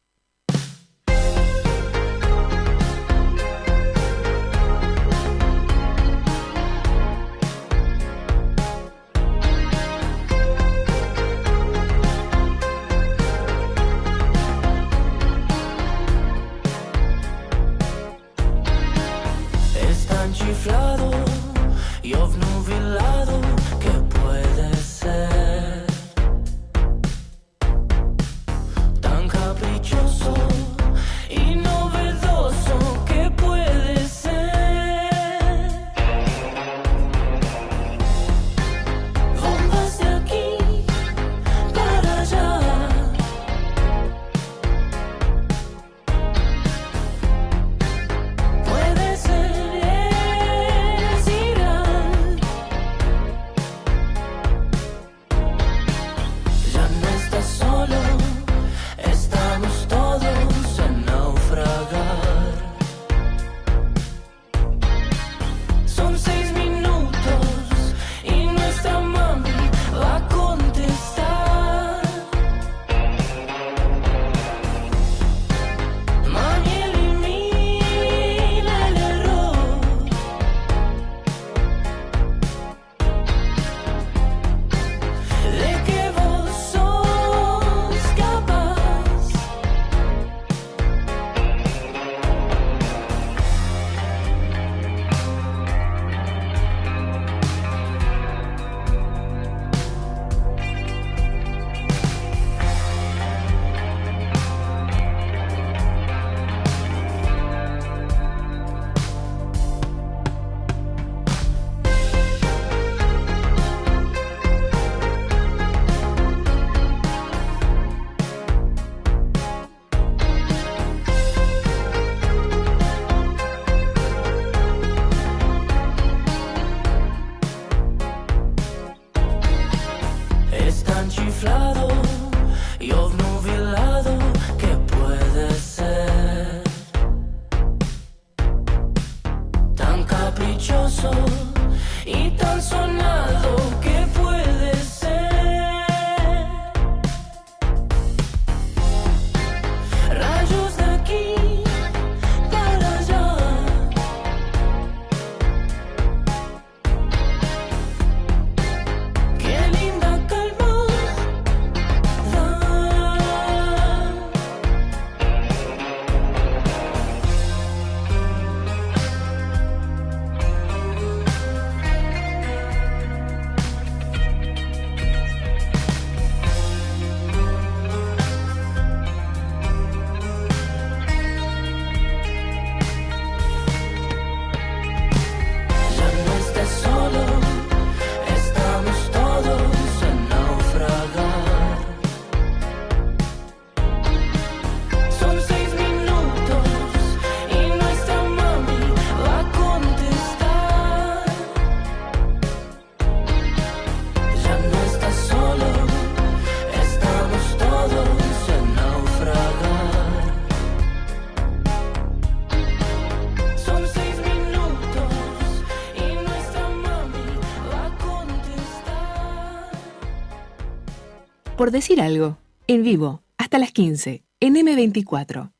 Por decir algo, en vivo, hasta las 15, en M24.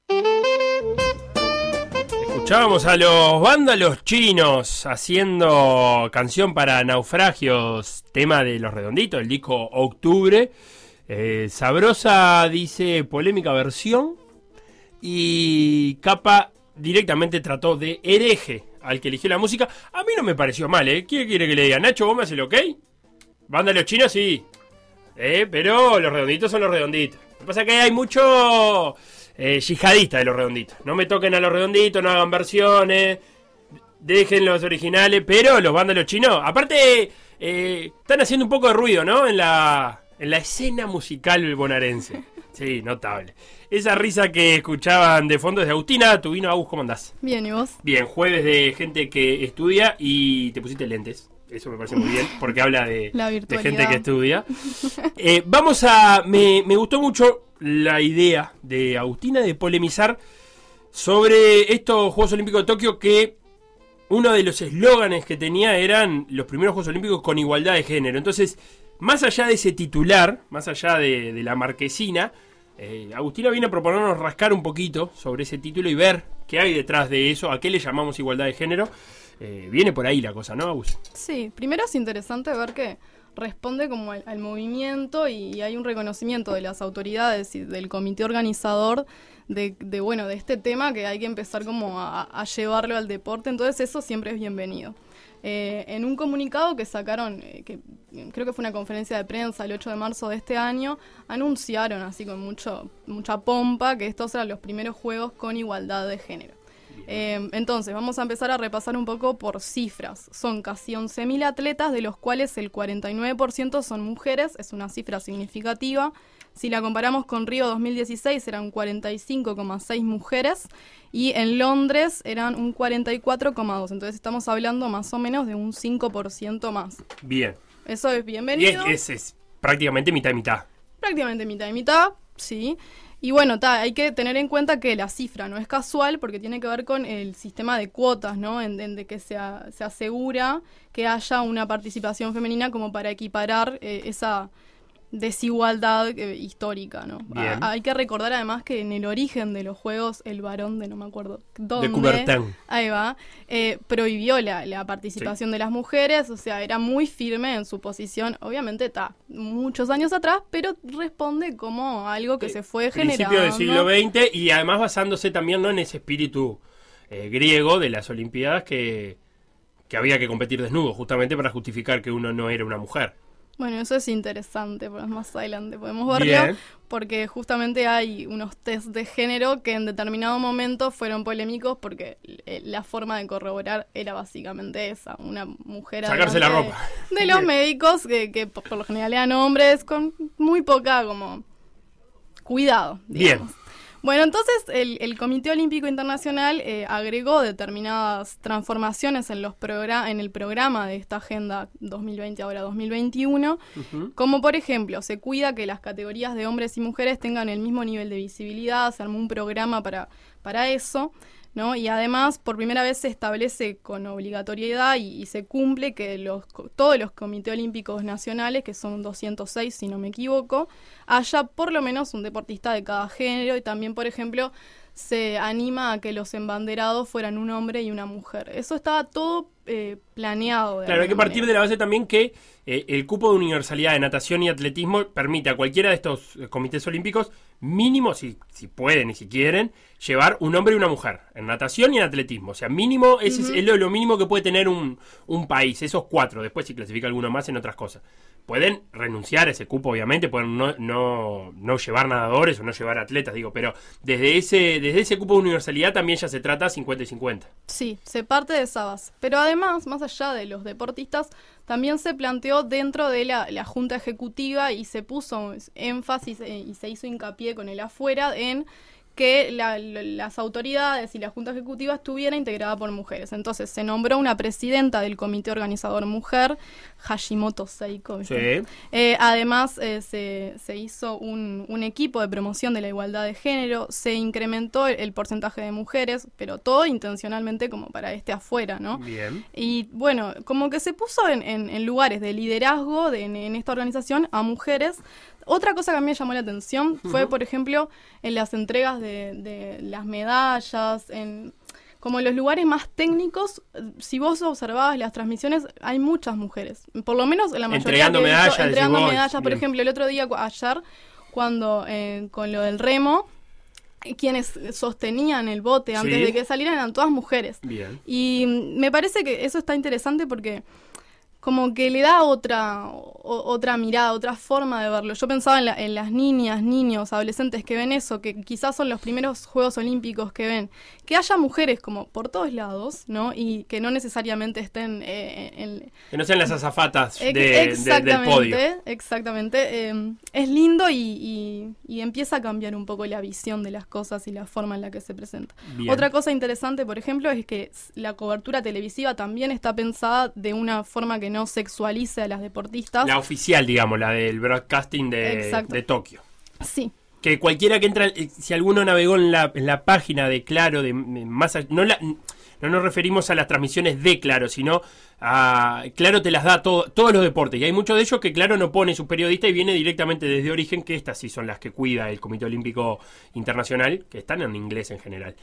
Escuchábamos a los vándalos chinos haciendo canción para naufragios, tema de los redonditos, el disco Octubre. Eh, sabrosa dice polémica versión. Y Capa directamente trató de hereje al que eligió la música. A mí no me pareció mal, ¿eh? ¿Quién quiere que le diga? Nacho, ¿vos me haces el ok? Vándalos chinos, sí. Eh, pero los redonditos son los redonditos. Lo que pasa es que hay mucho eh, yihadista de los redonditos. No me toquen a los redonditos, no hagan versiones. Dejen los originales, pero los vándalos chinos. Aparte, eh, están haciendo un poco de ruido, ¿no? En la, en la escena musical bonaerense. Sí, notable. Esa risa que escuchaban de fondo desde Agustina, tu vino Agus, ¿cómo andás?
Bien, ¿y vos?
Bien, jueves de gente que estudia y te pusiste lentes. Eso me parece muy bien, porque habla de, gente que estudia. Eh, vamos a. Me, me gustó mucho la idea de Agustina de polemizar sobre estos Juegos Olímpicos de Tokio que uno de los eslóganes que tenía eran los primeros Juegos Olímpicos con igualdad de género. Entonces, más allá de ese titular, más allá de, de la marquesina, eh, Agustina viene a proponernos rascar un poquito sobre ese título y ver qué hay detrás de eso, a qué le llamamos igualdad de género. Eh, viene por ahí la cosa, ¿no, Agus?
Sí, primero es interesante ver que responde como al, movimiento y, hay un reconocimiento de las autoridades y del comité organizador de, bueno de este tema que hay que empezar como a, llevarlo al deporte. Entonces eso siempre es bienvenido. Eh, en un comunicado que sacaron eh, que creo que fue una conferencia de prensa el 8 de marzo de este año anunciaron así con mucho mucha pompa que estos eran los primeros juegos con igualdad de género eh, entonces, vamos a empezar a repasar un poco por cifras. Son casi 11.000 atletas, de los cuales el 49% son mujeres, es una cifra significativa. Si la comparamos con Río 2016, eran 45,6 mujeres y en Londres eran un 44,2. Entonces, estamos hablando más o menos de un 5% más.
Bien.
Eso es
Y
bienvenido.
es, es- es prácticamente mitad y mitad.
Prácticamente mitad y mitad, sí. Y bueno, ta, hay que tener en cuenta que la cifra no es casual porque tiene que ver con el sistema de cuotas, ¿no? En, en de que se, se asegura que haya una participación femenina como para equiparar eh, esa desigualdad eh, histórica, ¿no?
Bien.
Hay que recordar además que en el origen de los juegos, el varón de no me acuerdo dónde,
Coubertin.
ahí va, eh, prohibió la, la participación de las mujeres, o sea, era muy firme en su posición, obviamente está muchos años atrás, pero responde como algo que se fue generando.
Principio del siglo XX y además basándose también ¿no? en ese espíritu eh, griego de las Olimpiadas que, que había que competir desnudo, justamente para justificar que uno no era una mujer.
Bueno, eso es interesante, pues más adelante podemos verlo,
Bien.
porque justamente hay unos test de género que en determinado momento fueron polémicos porque eh, la forma de corroborar era básicamente esa, una mujer
Sacarse la ropa.
de los
Bien.
médicos que, que por por lo general eran hombres con muy poca como cuidado.
Bien.
Bueno, entonces el, el Comité Olímpico Internacional eh, agregó determinadas transformaciones en, los en el programa de esta Agenda 2020, ahora 2021, como por ejemplo, se cuida que las categorías de hombres y mujeres tengan el mismo nivel de visibilidad, se armó un programa para, para eso, ¿no? Y además, por primera vez se establece con obligatoriedad y, y se cumple que los, todos los comités olímpicos nacionales, que son 206 si no me equivoco, haya por lo menos un deportista de cada género y también, por ejemplo, se anima a que los embanderados fueran un hombre y una mujer. Eso estaba todo eh, planeado. de
Claro, hay que partir de la base también que eh, el cupo de universalidad de natación y atletismo permite a cualquiera de estos eh, comités olímpicos, mínimo, si, si pueden y si quieren, llevar un hombre y una mujer en natación y en atletismo. O sea, mínimo, ese es- lo, lo mínimo que puede tener un, un país, esos cuatro. Después, si clasifica alguno más en otras cosas. Pueden renunciar a ese cupo, obviamente, pueden no, no, no llevar nadadores o no llevar atletas, digo, pero desde ese, desde ese cupo de universalidad también ya se trata 50 y 50.
Sí, se parte de esa base. Pero además, más allá de los deportistas, también se planteó dentro de la, la Junta Ejecutiva y se puso énfasis eh, y se hizo hincapié con el afuera en que la- la- las autoridades y la Junta Ejecutiva estuviera integrada por mujeres. Entonces se nombró una presidenta del comité organizador mujer, Hashimoto Seiko.
Sí.
Eh, además, eh, se, se hizo un, un equipo de promoción de la igualdad de género, se incrementó el, el porcentaje de mujeres, pero todo intencionalmente como para este afuera, ¿no?
Bien.
Y bueno, como que se puso en, en- en lugares de liderazgo de, en, en esta organización a mujeres, Otra cosa que a mí me llamó la atención fue, por ejemplo, en las entregas de, de las medallas, en como en los lugares más técnicos, si vos observabas las transmisiones, hay muchas mujeres. Por lo menos en la mayoría
Entregando medallas,
entregando
vos,
medallas. Por
bien.
ejemplo, el otro día, ayer, cuando eh, con lo del remo, eh, quienes sostenían el bote antes
Sí.
de que salieran eran todas mujeres.
Bien.
Y mm, me parece que eso está interesante porque como que le da otra, o- otra mirada, otra forma de verlo. Yo pensaba en, la- en las niñas, niños, adolescentes que ven eso, que quizás son los primeros Juegos Olímpicos que ven. Que haya mujeres como por todos lados, ¿no? Y que no necesariamente estén eh, en,
Que no sean las azafatas de- de- del podio.
exactamente. Eh, es lindo y, y- y empieza a cambiar un poco la visión de las cosas y la forma en la que se presenta.
Bien.
Otra cosa interesante, por ejemplo, es que la cobertura televisiva también está pensada de una forma que no sexualice a las deportistas.
La oficial, digamos, la del broadcasting de, Tokio.
Sí.
Que cualquiera que entra, eh, si alguno navegó en la, en la página de Claro, de, más no, la- no nos referimos a las transmisiones de Claro, sino a Claro te las da todo, todos los deportes. Y hay muchos de ellos que Claro no pone su periodista y viene directamente desde origen, que estas sí son las que cuida el Comité Olímpico Internacional, que están en inglés en general.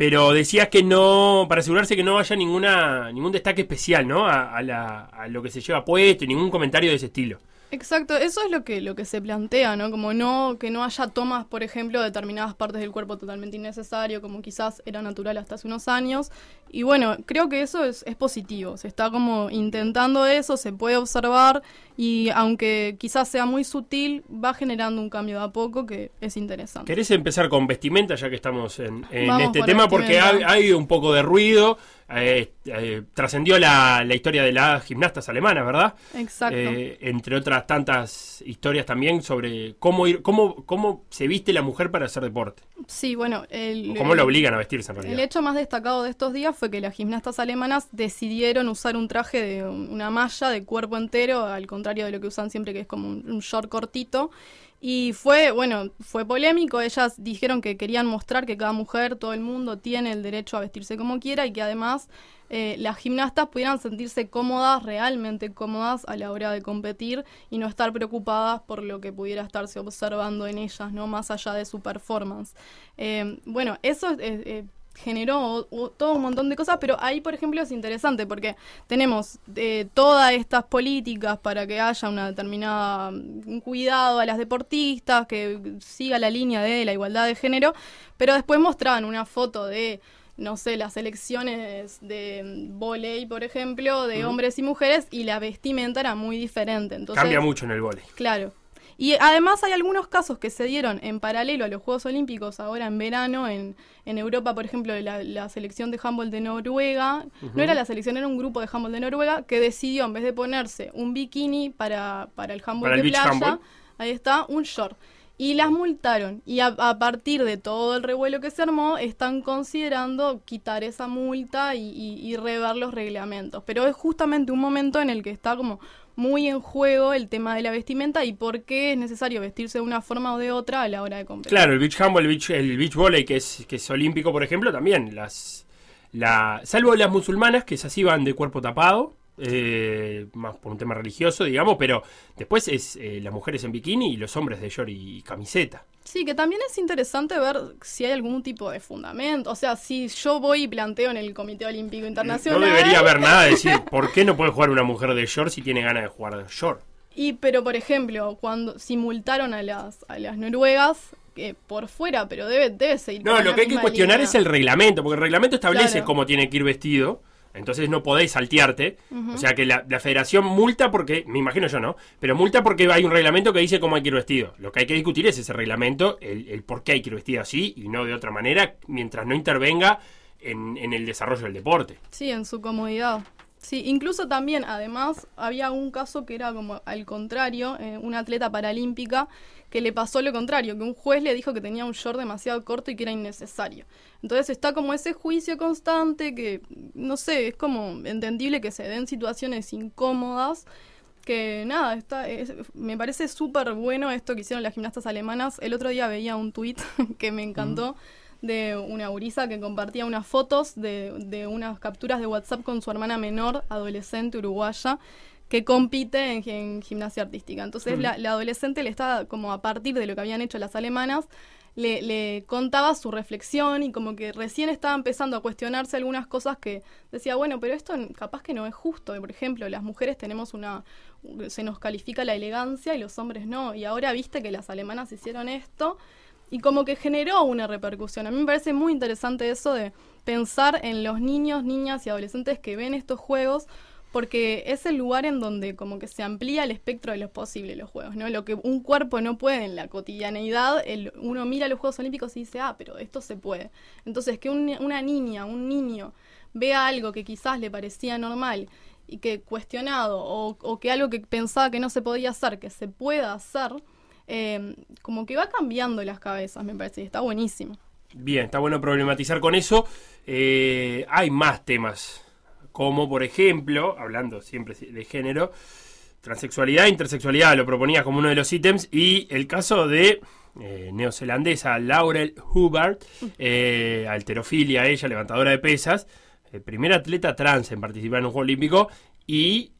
Pero decías que no, para asegurarse que no haya ninguna ningún destaque especial, ¿no? A, a la- a lo que se lleva puesto ningún comentario de ese estilo.
Exacto, eso es lo que, lo que se plantea, ¿no? Como no, que no haya tomas, por ejemplo, de determinadas partes del cuerpo totalmente innecesario, como quizás era natural hasta hace unos años. Y bueno, creo que eso es, es positivo. Se está como intentando eso, se puede observar y aunque quizás sea muy sutil, va generando un cambio de a poco que es interesante.
¿Querés empezar con vestimenta ya que estamos en, en este tema? Porque ha,
vestimenta.
ha habido un poco de ruido. Eh, eh, trascendió la, la historia de las gimnastas alemanas, ¿verdad?
Exacto.
Eh, entre otras tantas historias también sobre cómo ir, cómo, cómo se viste la mujer para hacer deporte.
Sí, bueno, el,
O cómo la obligan a vestirse en
El
realidad.
hecho más destacado de estos días fue que las gimnastas alemanas decidieron usar un traje de un- una malla de cuerpo entero, al contrario de lo que usan siempre, que es como un, un short cortito. Y fue, bueno, fue polémico. Ellas dijeron que querían mostrar que cada mujer, todo el mundo, tiene el derecho a vestirse como quiera y que además eh, las gimnastas pudieran sentirse cómodas, realmente cómodas a la hora de competir y no estar preocupadas por lo que pudiera estarse observando en ellas, ¿no? Más allá de su performance. Eh, bueno, eso eh, eh, generó todo un montón de cosas, pero ahí, por ejemplo, es interesante porque tenemos eh, todas estas políticas para que haya una determinada mm, un cuidado a las deportistas, que siga la línea de la igualdad de género, pero después mostraban una foto de no sé, las elecciones de mm, volei, por ejemplo, de hombres y mujeres, y la vestimenta era muy diferente. Entonces,
Cambia mucho en el vóley.
Claro. Y además hay algunos casos que se dieron en paralelo a los Juegos Olímpicos ahora en verano, en, en Europa, por ejemplo, la, la selección de handball de Noruega, no era la selección, era un grupo de handball de Noruega que decidió, en vez de ponerse un bikini para, para el handball
Para
de playa,
handball.
ahí está, un short. Y las multaron. Y a, a partir de todo el revuelo que se armó, están considerando quitar esa multa y, y- y rever los reglamentos. Pero es justamente un momento en el que está como muy en juego el tema de la vestimenta y por qué es necesario vestirse de una forma o de otra a la hora de competir.
Claro, el beach handball, el beach, el beach volley, que es, que es olímpico, por ejemplo, también. las la Salvo las musulmanas, que esas van de cuerpo tapado, eh, más por un tema religioso, digamos, pero después es eh, las mujeres en bikini y los hombres de short y camiseta.
Sí, que también es interesante ver si hay algún tipo de fundamento. O sea, si yo voy y planteo en el Comité Olímpico
No
Internacional.
debería haber nada de decir, ¿por qué no puede jugar una mujer de short si tiene ganas de jugar de short?
Y pero por ejemplo, cuando simultaron a las a las noruegas que por fuera, pero debe debe seguir.
No, lo que hay que cuestionar
línea.
es el reglamento, porque el reglamento establece
Claro.
cómo tiene que ir vestido. Entonces no podéis saltearte. O sea que la, la federación multa porque, me imagino yo no, pero multa porque hay un reglamento que dice cómo hay que ir vestido. Lo que hay que discutir es ese reglamento, el, el por qué hay que ir vestido así y no de otra manera, mientras no intervenga en, en el desarrollo del deporte.
Sí, en su comodidad. Sí, incluso también, además, había un caso que era como al contrario, eh, una atleta paralímpica que le pasó lo contrario, que un juez le dijo que tenía un short demasiado corto y que era innecesario. Entonces está como ese juicio constante que, no sé, es como entendible que se den situaciones incómodas, que nada, está, es- me parece súper bueno esto que hicieron las gimnastas alemanas. El otro día veía un tuit que me encantó de una gurisa que compartía unas fotos de, de unas capturas de WhatsApp con su hermana menor, adolescente uruguaya, que compite en, en gimnasia artística. Entonces
Mm.
la, la adolescente le está como a partir de lo que habían hecho las alemanas, le, le contaba su reflexión y como que recién estaba empezando a cuestionarse algunas cosas que decía, bueno, pero esto capaz que no es justo. Por ejemplo, las mujeres tenemos una, se nos califica la elegancia y los hombres no. Y ahora viste que las alemanas hicieron esto y como que generó una repercusión. A mí me parece muy interesante eso de pensar en los niños, niñas y adolescentes que ven estos juegos porque es el lugar en donde como que se amplía el espectro de los posibles los juegos, ¿no? Lo que un cuerpo no puede en la cotidianeidad, el- uno mira los Juegos Olímpicos y dice, ah, pero esto se puede. Entonces, que un- una niña, un niño vea algo que quizás le parecía normal y que cuestionado, o, o que algo que pensaba que no se podía hacer, que se pueda hacer, eh, como que va cambiando las cabezas, me parece, y está buenísimo.
Bien, está bueno problematizar con eso. Eh, hay más temas, como por ejemplo, hablando siempre de género, transexualidad intersexualidad, lo proponía como uno de los ítems, y el caso de eh, neozelandesa Laurel Hubbard, eh, alterofilia, ella, levantadora de pesas, eh, primera atleta trans en participar en un Juego Olímpico, y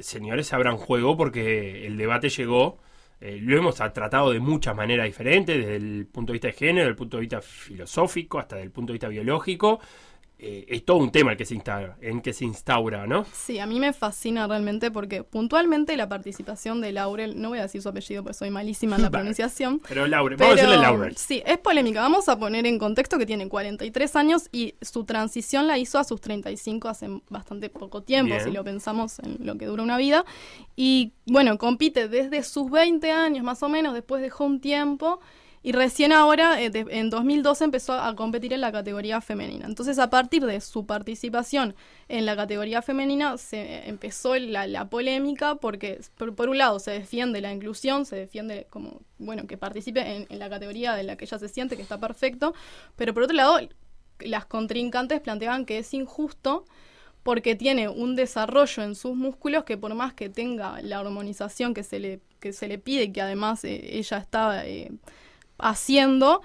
señores, abran juego porque el debate llegó. eh, lo hemos tra- tratado de muchas maneras diferentes, desde el punto de vista de género, desde el punto de vista filosófico, hasta desde el punto de vista biológico. Eh, es todo un tema el que se instaura, en que se instaura, ¿no?
Sí, a mí me fascina realmente porque puntualmente la participación de Laurel, no voy a decir su apellido porque soy malísima en la pronunciación.
Pero Laurel, vamos a decirle Laurel.
Sí, es polémica. Vamos a poner en contexto que tiene 43 años y su transición la hizo a sus 35 hace bastante poco tiempo,
Bien.
si lo pensamos en lo que dura una vida. Y bueno, compite desde sus 20 años más o menos, después dejó un tiempo. Y recién ahora, eh, en 2012, empezó a competir en la categoría femenina. Entonces, a partir de su participación en la categoría femenina, se empezó la, polémica porque, por, un lado, se defiende la inclusión, se defiende como, bueno, que participe en, la categoría de la que ella se siente, que está perfecto, pero por otro lado, las contrincantes planteaban que es injusto porque tiene un desarrollo en sus músculos que por más que tenga la hormonización que se le, que se le pide que además eh, ella está eh, haciendo,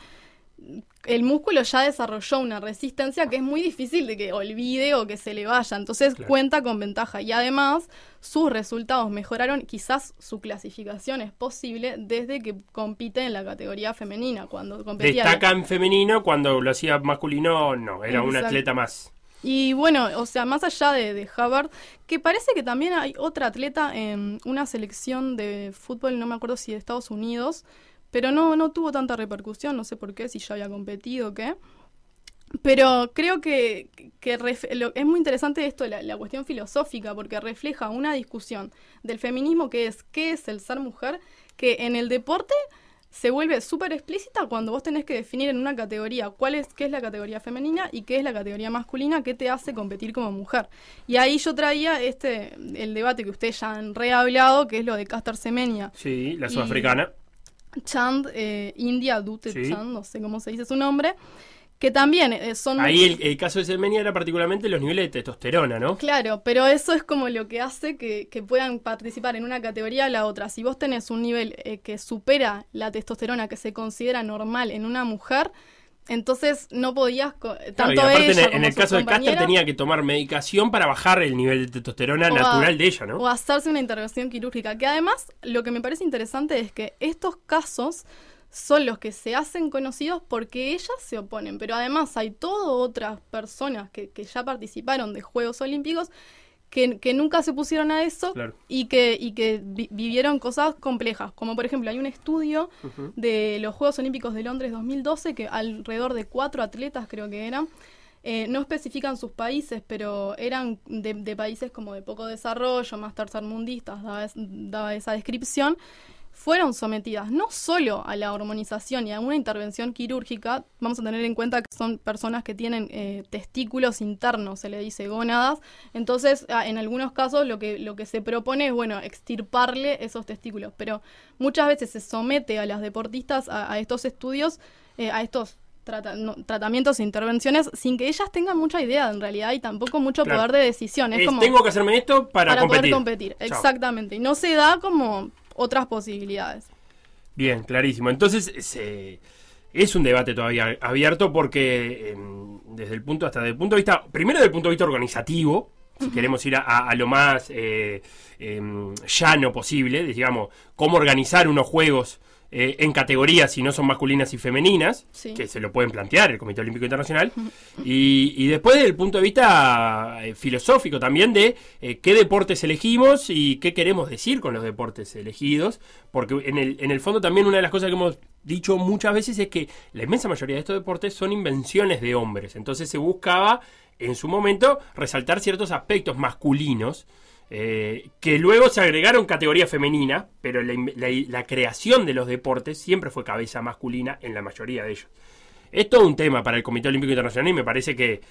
el músculo ya desarrolló una resistencia que es muy difícil de que olvide o que se le vaya. Entonces
Claro.
cuenta con ventaja. Y además sus resultados mejoraron. Quizás su clasificación es posible desde que compite en la categoría femenina. Cuando competía
Destaca en femenino, cuando lo hacía masculino, no, era un atleta más.
Y bueno, o sea, más allá de, de Hubbard, que parece que también hay otra atleta en una selección de fútbol, no me acuerdo si de Estados Unidos, pero no, no tuvo tanta repercusión, no sé por qué, si ya había competido o qué. Pero creo que, que ref- lo- es muy interesante esto, la, la cuestión filosófica, porque refleja una discusión del feminismo que es qué es el ser mujer, que en el deporte se vuelve súper explícita cuando vos tenés que definir en una categoría cuál es, qué es la categoría femenina y qué es la categoría masculina, qué te hace competir como mujer. Y ahí yo traía este el debate que ustedes ya han rehablado, que es lo de Caster Semenya.
Sí, la sudafricana.
Chand, eh, India Dute
Sí.
Chand, no sé cómo se dice su nombre, que también eh, son...
Ahí el, el caso de Semenia era particularmente los niveles de testosterona, ¿no?
Claro, pero eso es como lo que hace que, que puedan participar en una categoría o la otra. Si vos tenés un nivel eh, que supera la testosterona que se considera normal en una mujer, entonces no podías,
Claro, y
tanto
aparte en
ella
el- en
como
el
su
caso de Caster tenía que tomar medicación para bajar el nivel de testosterona
a-
natural de ella, ¿no?
O hacerse una intervención quirúrgica. Que además, lo que me parece interesante es que estos casos son los que se hacen conocidos porque ellas se oponen. Pero además hay todas otras personas que, que ya participaron de Juegos Olímpicos que, que nunca se pusieron a eso
Claro.
y que, y que vi- vivieron cosas complejas. Como por ejemplo, hay un estudio de los Juegos Olímpicos de Londres 2012 que alrededor de cuatro atletas creo que eran. eh, no especifican sus países, pero eran de, de países como de poco desarrollo, más tercermundistas, daba, es- daba esa descripción, fueron sometidas no solo a la hormonización y a una intervención quirúrgica, vamos a tener en cuenta que son personas que tienen eh, testículos internos, se le dice gónadas, entonces ah, en algunos casos lo que, lo que se propone es, bueno, extirparle esos testículos, pero muchas veces se somete a las deportistas a, a estos estudios, eh, a estos trata- no, tratamientos e intervenciones sin que ellas tengan mucha idea en realidad y tampoco mucho
Claro.
poder de decisión. Es,
Es,
como
tengo que hacerme esto para, competir.
poder competir.
Chao.
Exactamente. Y no se da como otras posibilidades.
Bien, clarísimo. Entonces, se- es un debate todavía abierto porque em, desde el punto hasta desde el punto de vista, primero desde el punto de vista organizativo, si queremos ir a, a- a lo más eh, em, llano posible, digamos, cómo organizar unos juegos eh, en categorías si no son masculinas y femeninas,
Sí.
que se lo pueden plantear el Comité Olímpico Internacional, y, y después desde el punto de vista eh, filosófico también de eh, qué deportes elegimos y qué queremos decir con los deportes elegidos, porque en el, en el fondo también una de las cosas que hemos dicho muchas veces es que la inmensa mayoría de estos deportes son invenciones de hombres, entonces se buscaba en su momento resaltar ciertos aspectos masculinos. Eh, que luego se agregaron categoría femenina, pero la, creación de los deportes siempre fue cabeza masculina en la mayoría de ellos. Es todo un tema para el Comité Olímpico Internacional y me parece que,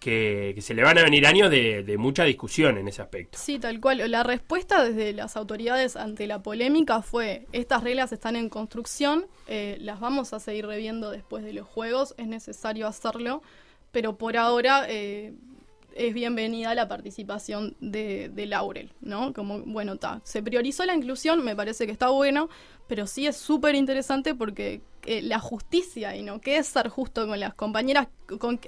que- que se le van a venir años de, de mucha discusión en ese aspecto.
Sí, tal cual. La respuesta desde las autoridades ante la polémica fue, estas reglas están en construcción, eh, las vamos a seguir reviendo después de los Juegos, es necesario hacerlo, pero por ahora eh, es bienvenida la participación de, Laurel, ¿no? Como, bueno, se priorizó la inclusión, me parece que está bueno, pero sí es súper interesante porque eh, la justicia, y no, ¿qué es ser justo con las compañeras? Con,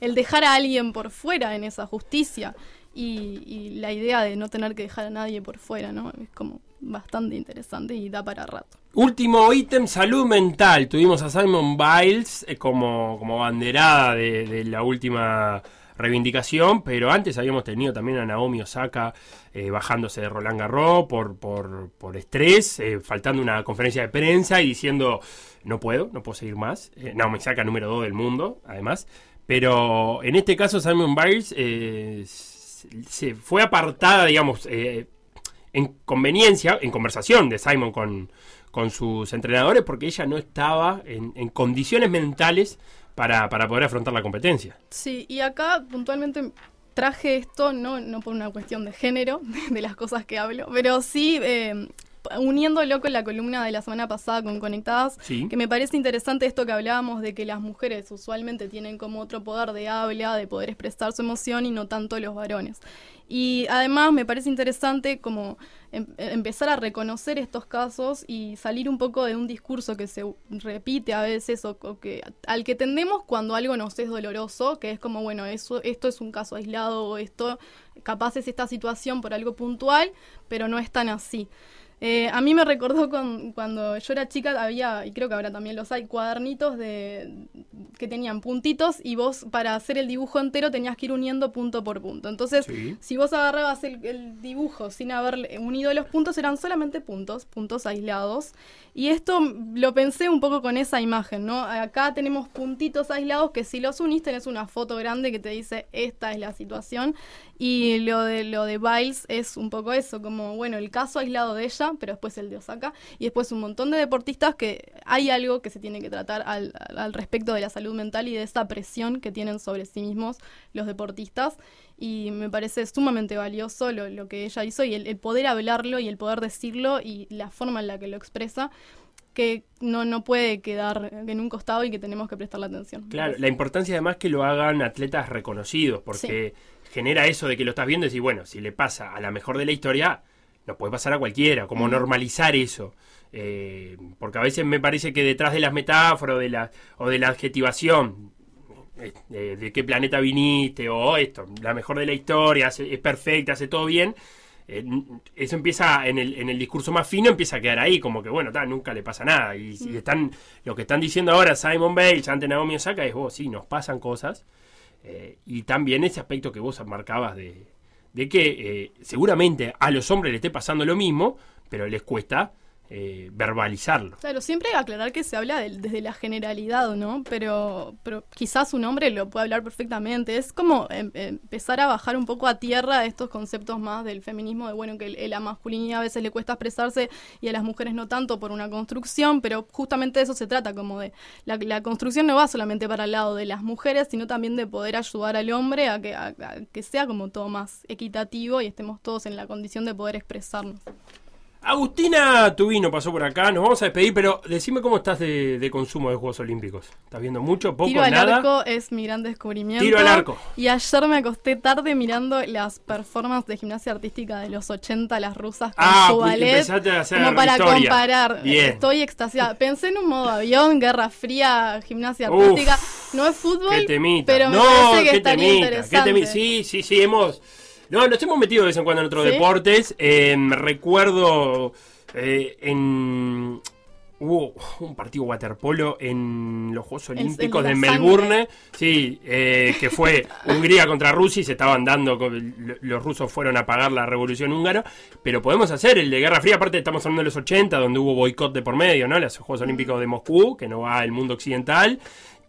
el dejar a alguien por fuera en esa justicia y, la idea de no tener que dejar a nadie por fuera, ¿no? Es como bastante interesante y da para rato.
Último ítem, salud mental. Tuvimos a Simon Biles eh, como, como banderada de, de la última reivindicación, pero antes habíamos tenido también a Naomi Osaka eh, bajándose de Roland Garros por, por, por estrés, eh, faltando una conferencia de prensa y diciendo no puedo, no puedo seguir más. Eh, Naomi Osaka número 2 del mundo, además. Pero en este caso Simon Biles se fue apartada, digamos, en conveniencia, en conversación de Simon con, con sus entrenadores, porque ella no estaba en, en condiciones mentales para, para poder afrontar la competencia.
Sí, y acá puntualmente traje esto, no, no por una cuestión de género, de las cosas que hablo, pero sí eh, uniéndolo con la columna de la semana pasada con Conectadas,
Sí.
que me parece interesante esto que hablábamos de que las mujeres usualmente tienen como otro poder de habla, de poder expresar su emoción y no tanto los varones. Y además me parece interesante como em- empezar a reconocer estos casos y salir un poco de un discurso que se repite a veces o, o que al que tendemos cuando algo nos es doloroso, que es como bueno, eso esto es un caso aislado o esto capaz es esta situación por algo puntual, pero no es tan así. Eh, a mí me recordó con, cuando yo era chica, había, y creo que ahora también los hay, cuadernitos de, que tenían puntitos y vos para hacer el dibujo entero tenías que ir uniendo punto por punto. Entonces,
Sí.
si vos agarrabas el, el dibujo sin haber unido los puntos, eran solamente puntos, puntos aislados. Y esto lo pensé un poco con esa imagen, ¿no? Acá tenemos puntitos aislados que si los unís tenés una foto grande que te dice esta es la situación. Y lo de lo de Biles es un poco eso, como bueno, el caso aislado de ella, pero después el de Osaka, y después un montón de deportistas que hay algo que se tiene que tratar al, al- respecto de la salud mental y de esa presión que tienen sobre sí mismos los deportistas. Y me parece sumamente valioso lo, lo que ella hizo y el, el poder hablarlo y el poder decirlo y la forma en la que lo expresa, que no, no puede quedar en un costado y que tenemos que prestarle atención.
Claro, la importancia además que lo hagan atletas reconocidos, porque genera eso de que lo estás viendo y decís, bueno, si le pasa a la mejor de la historia, nos puede pasar a cualquiera, como
Mm.
normalizar eso. Eh, porque a veces me parece que detrás de las metáforas o de la, o de la adjetivación, eh, de, qué planeta viniste, o esto, la mejor de la historia, hace- es perfecta, hace todo bien, eh, eso empieza en el, en el discurso más fino, empieza a quedar ahí, como que bueno, ta, nunca le pasa nada. Y, si están, lo que están diciendo ahora Simon Bates ante Naomi Osaka es, vos, sí, nos pasan cosas. Eh, y también ese aspecto que vos marcabas de, de que eh, seguramente a los hombres les esté pasando lo mismo, pero les cuesta eh, verbalizarlo.
Claro, siempre hay que aclarar que se habla del- desde la generalidad, ¿no? Pero, pero quizás un hombre lo puede hablar perfectamente. Es como em- empezar a bajar un poco a tierra estos conceptos más del feminismo, de bueno, que la masculinidad a veces le cuesta expresarse y a las mujeres no tanto por una construcción, pero justamente de eso se trata, como de la, construcción no va solamente para el lado de las mujeres, sino también de poder ayudar al hombre a que sea como todo más equitativo y estemos todos en la condición de poder expresarnos.
Agustina Tubino pasó por acá, nos vamos a despedir, pero decime cómo estás de, de consumo de Juegos Olímpicos. ¿Estás viendo mucho, poco,
Tiro al
nada?
arco es mi gran descubrimiento.
Tiro al arco.
Y ayer me acosté tarde mirando las performances de gimnasia artística de los 80, las rusas con
Ah,
su ballet.
empezaste a hacer
como para
historia.
comparar.
Bien.
Estoy extasiada. Pensé en un modo avión, guerra fría, gimnasia
Uf.
artística. No es fútbol, pero me
no,
parece que estaría
temita,
interesante.
Sí, sí, sí, hemos... No, nos hemos metido de vez en cuando en otros
¿Sí?
deportes. Eh, recuerdo eh, en. Hubo un partido waterpolo en los Juegos Olímpicos
de.
Melbourne. Sí, eh, que fue Hungría contra Rusia y se estaban dando. Los rusos fueron a pagar la revolución húngara. Pero podemos hacer el de Guerra Fría. Aparte, estamos hablando de los 80, donde hubo boicot de por medio, ¿no? Los Juegos Olímpicos de Moscú, que no va el mundo occidental.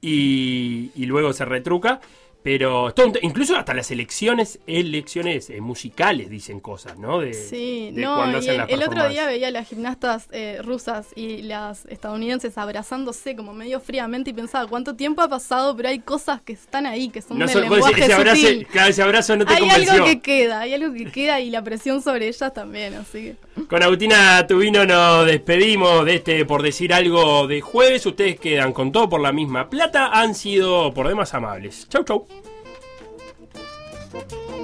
Y, y luego se retruca. Pero todo incluso hasta las elecciones, elecciones eh, musicales dicen cosas, ¿no? De,
Sí,
de
no, y el, otro día veía a las gimnastas eh, rusas y las estadounidenses abrazándose como medio fríamente y pensaba cuánto tiempo ha pasado, pero hay cosas que están ahí, que son
No
del lenguaje
ese, abrazo,
sutil.
claro, ese abrazo no te
Hay
convenció.
algo que queda, hay algo que queda y la presión sobre ellas también, así que...
Con Agustina Tubino nos despedimos de este por decir algo de jueves. Ustedes quedan con todo por la misma plata. Han sido por demás amables. Chau, chau.
Thank you.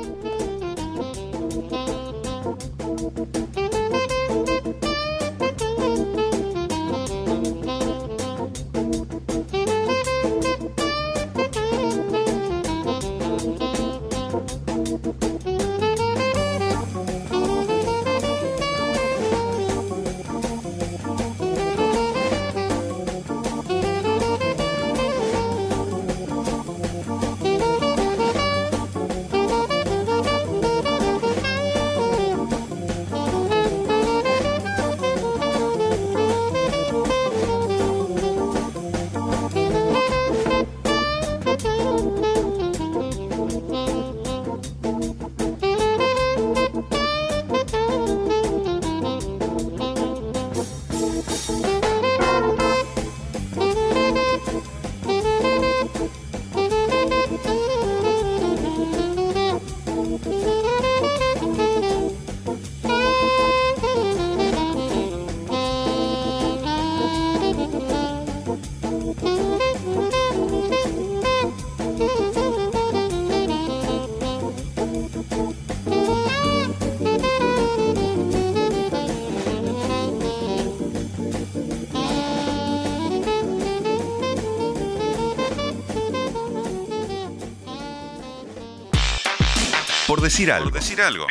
Decir algo. Por decir algo.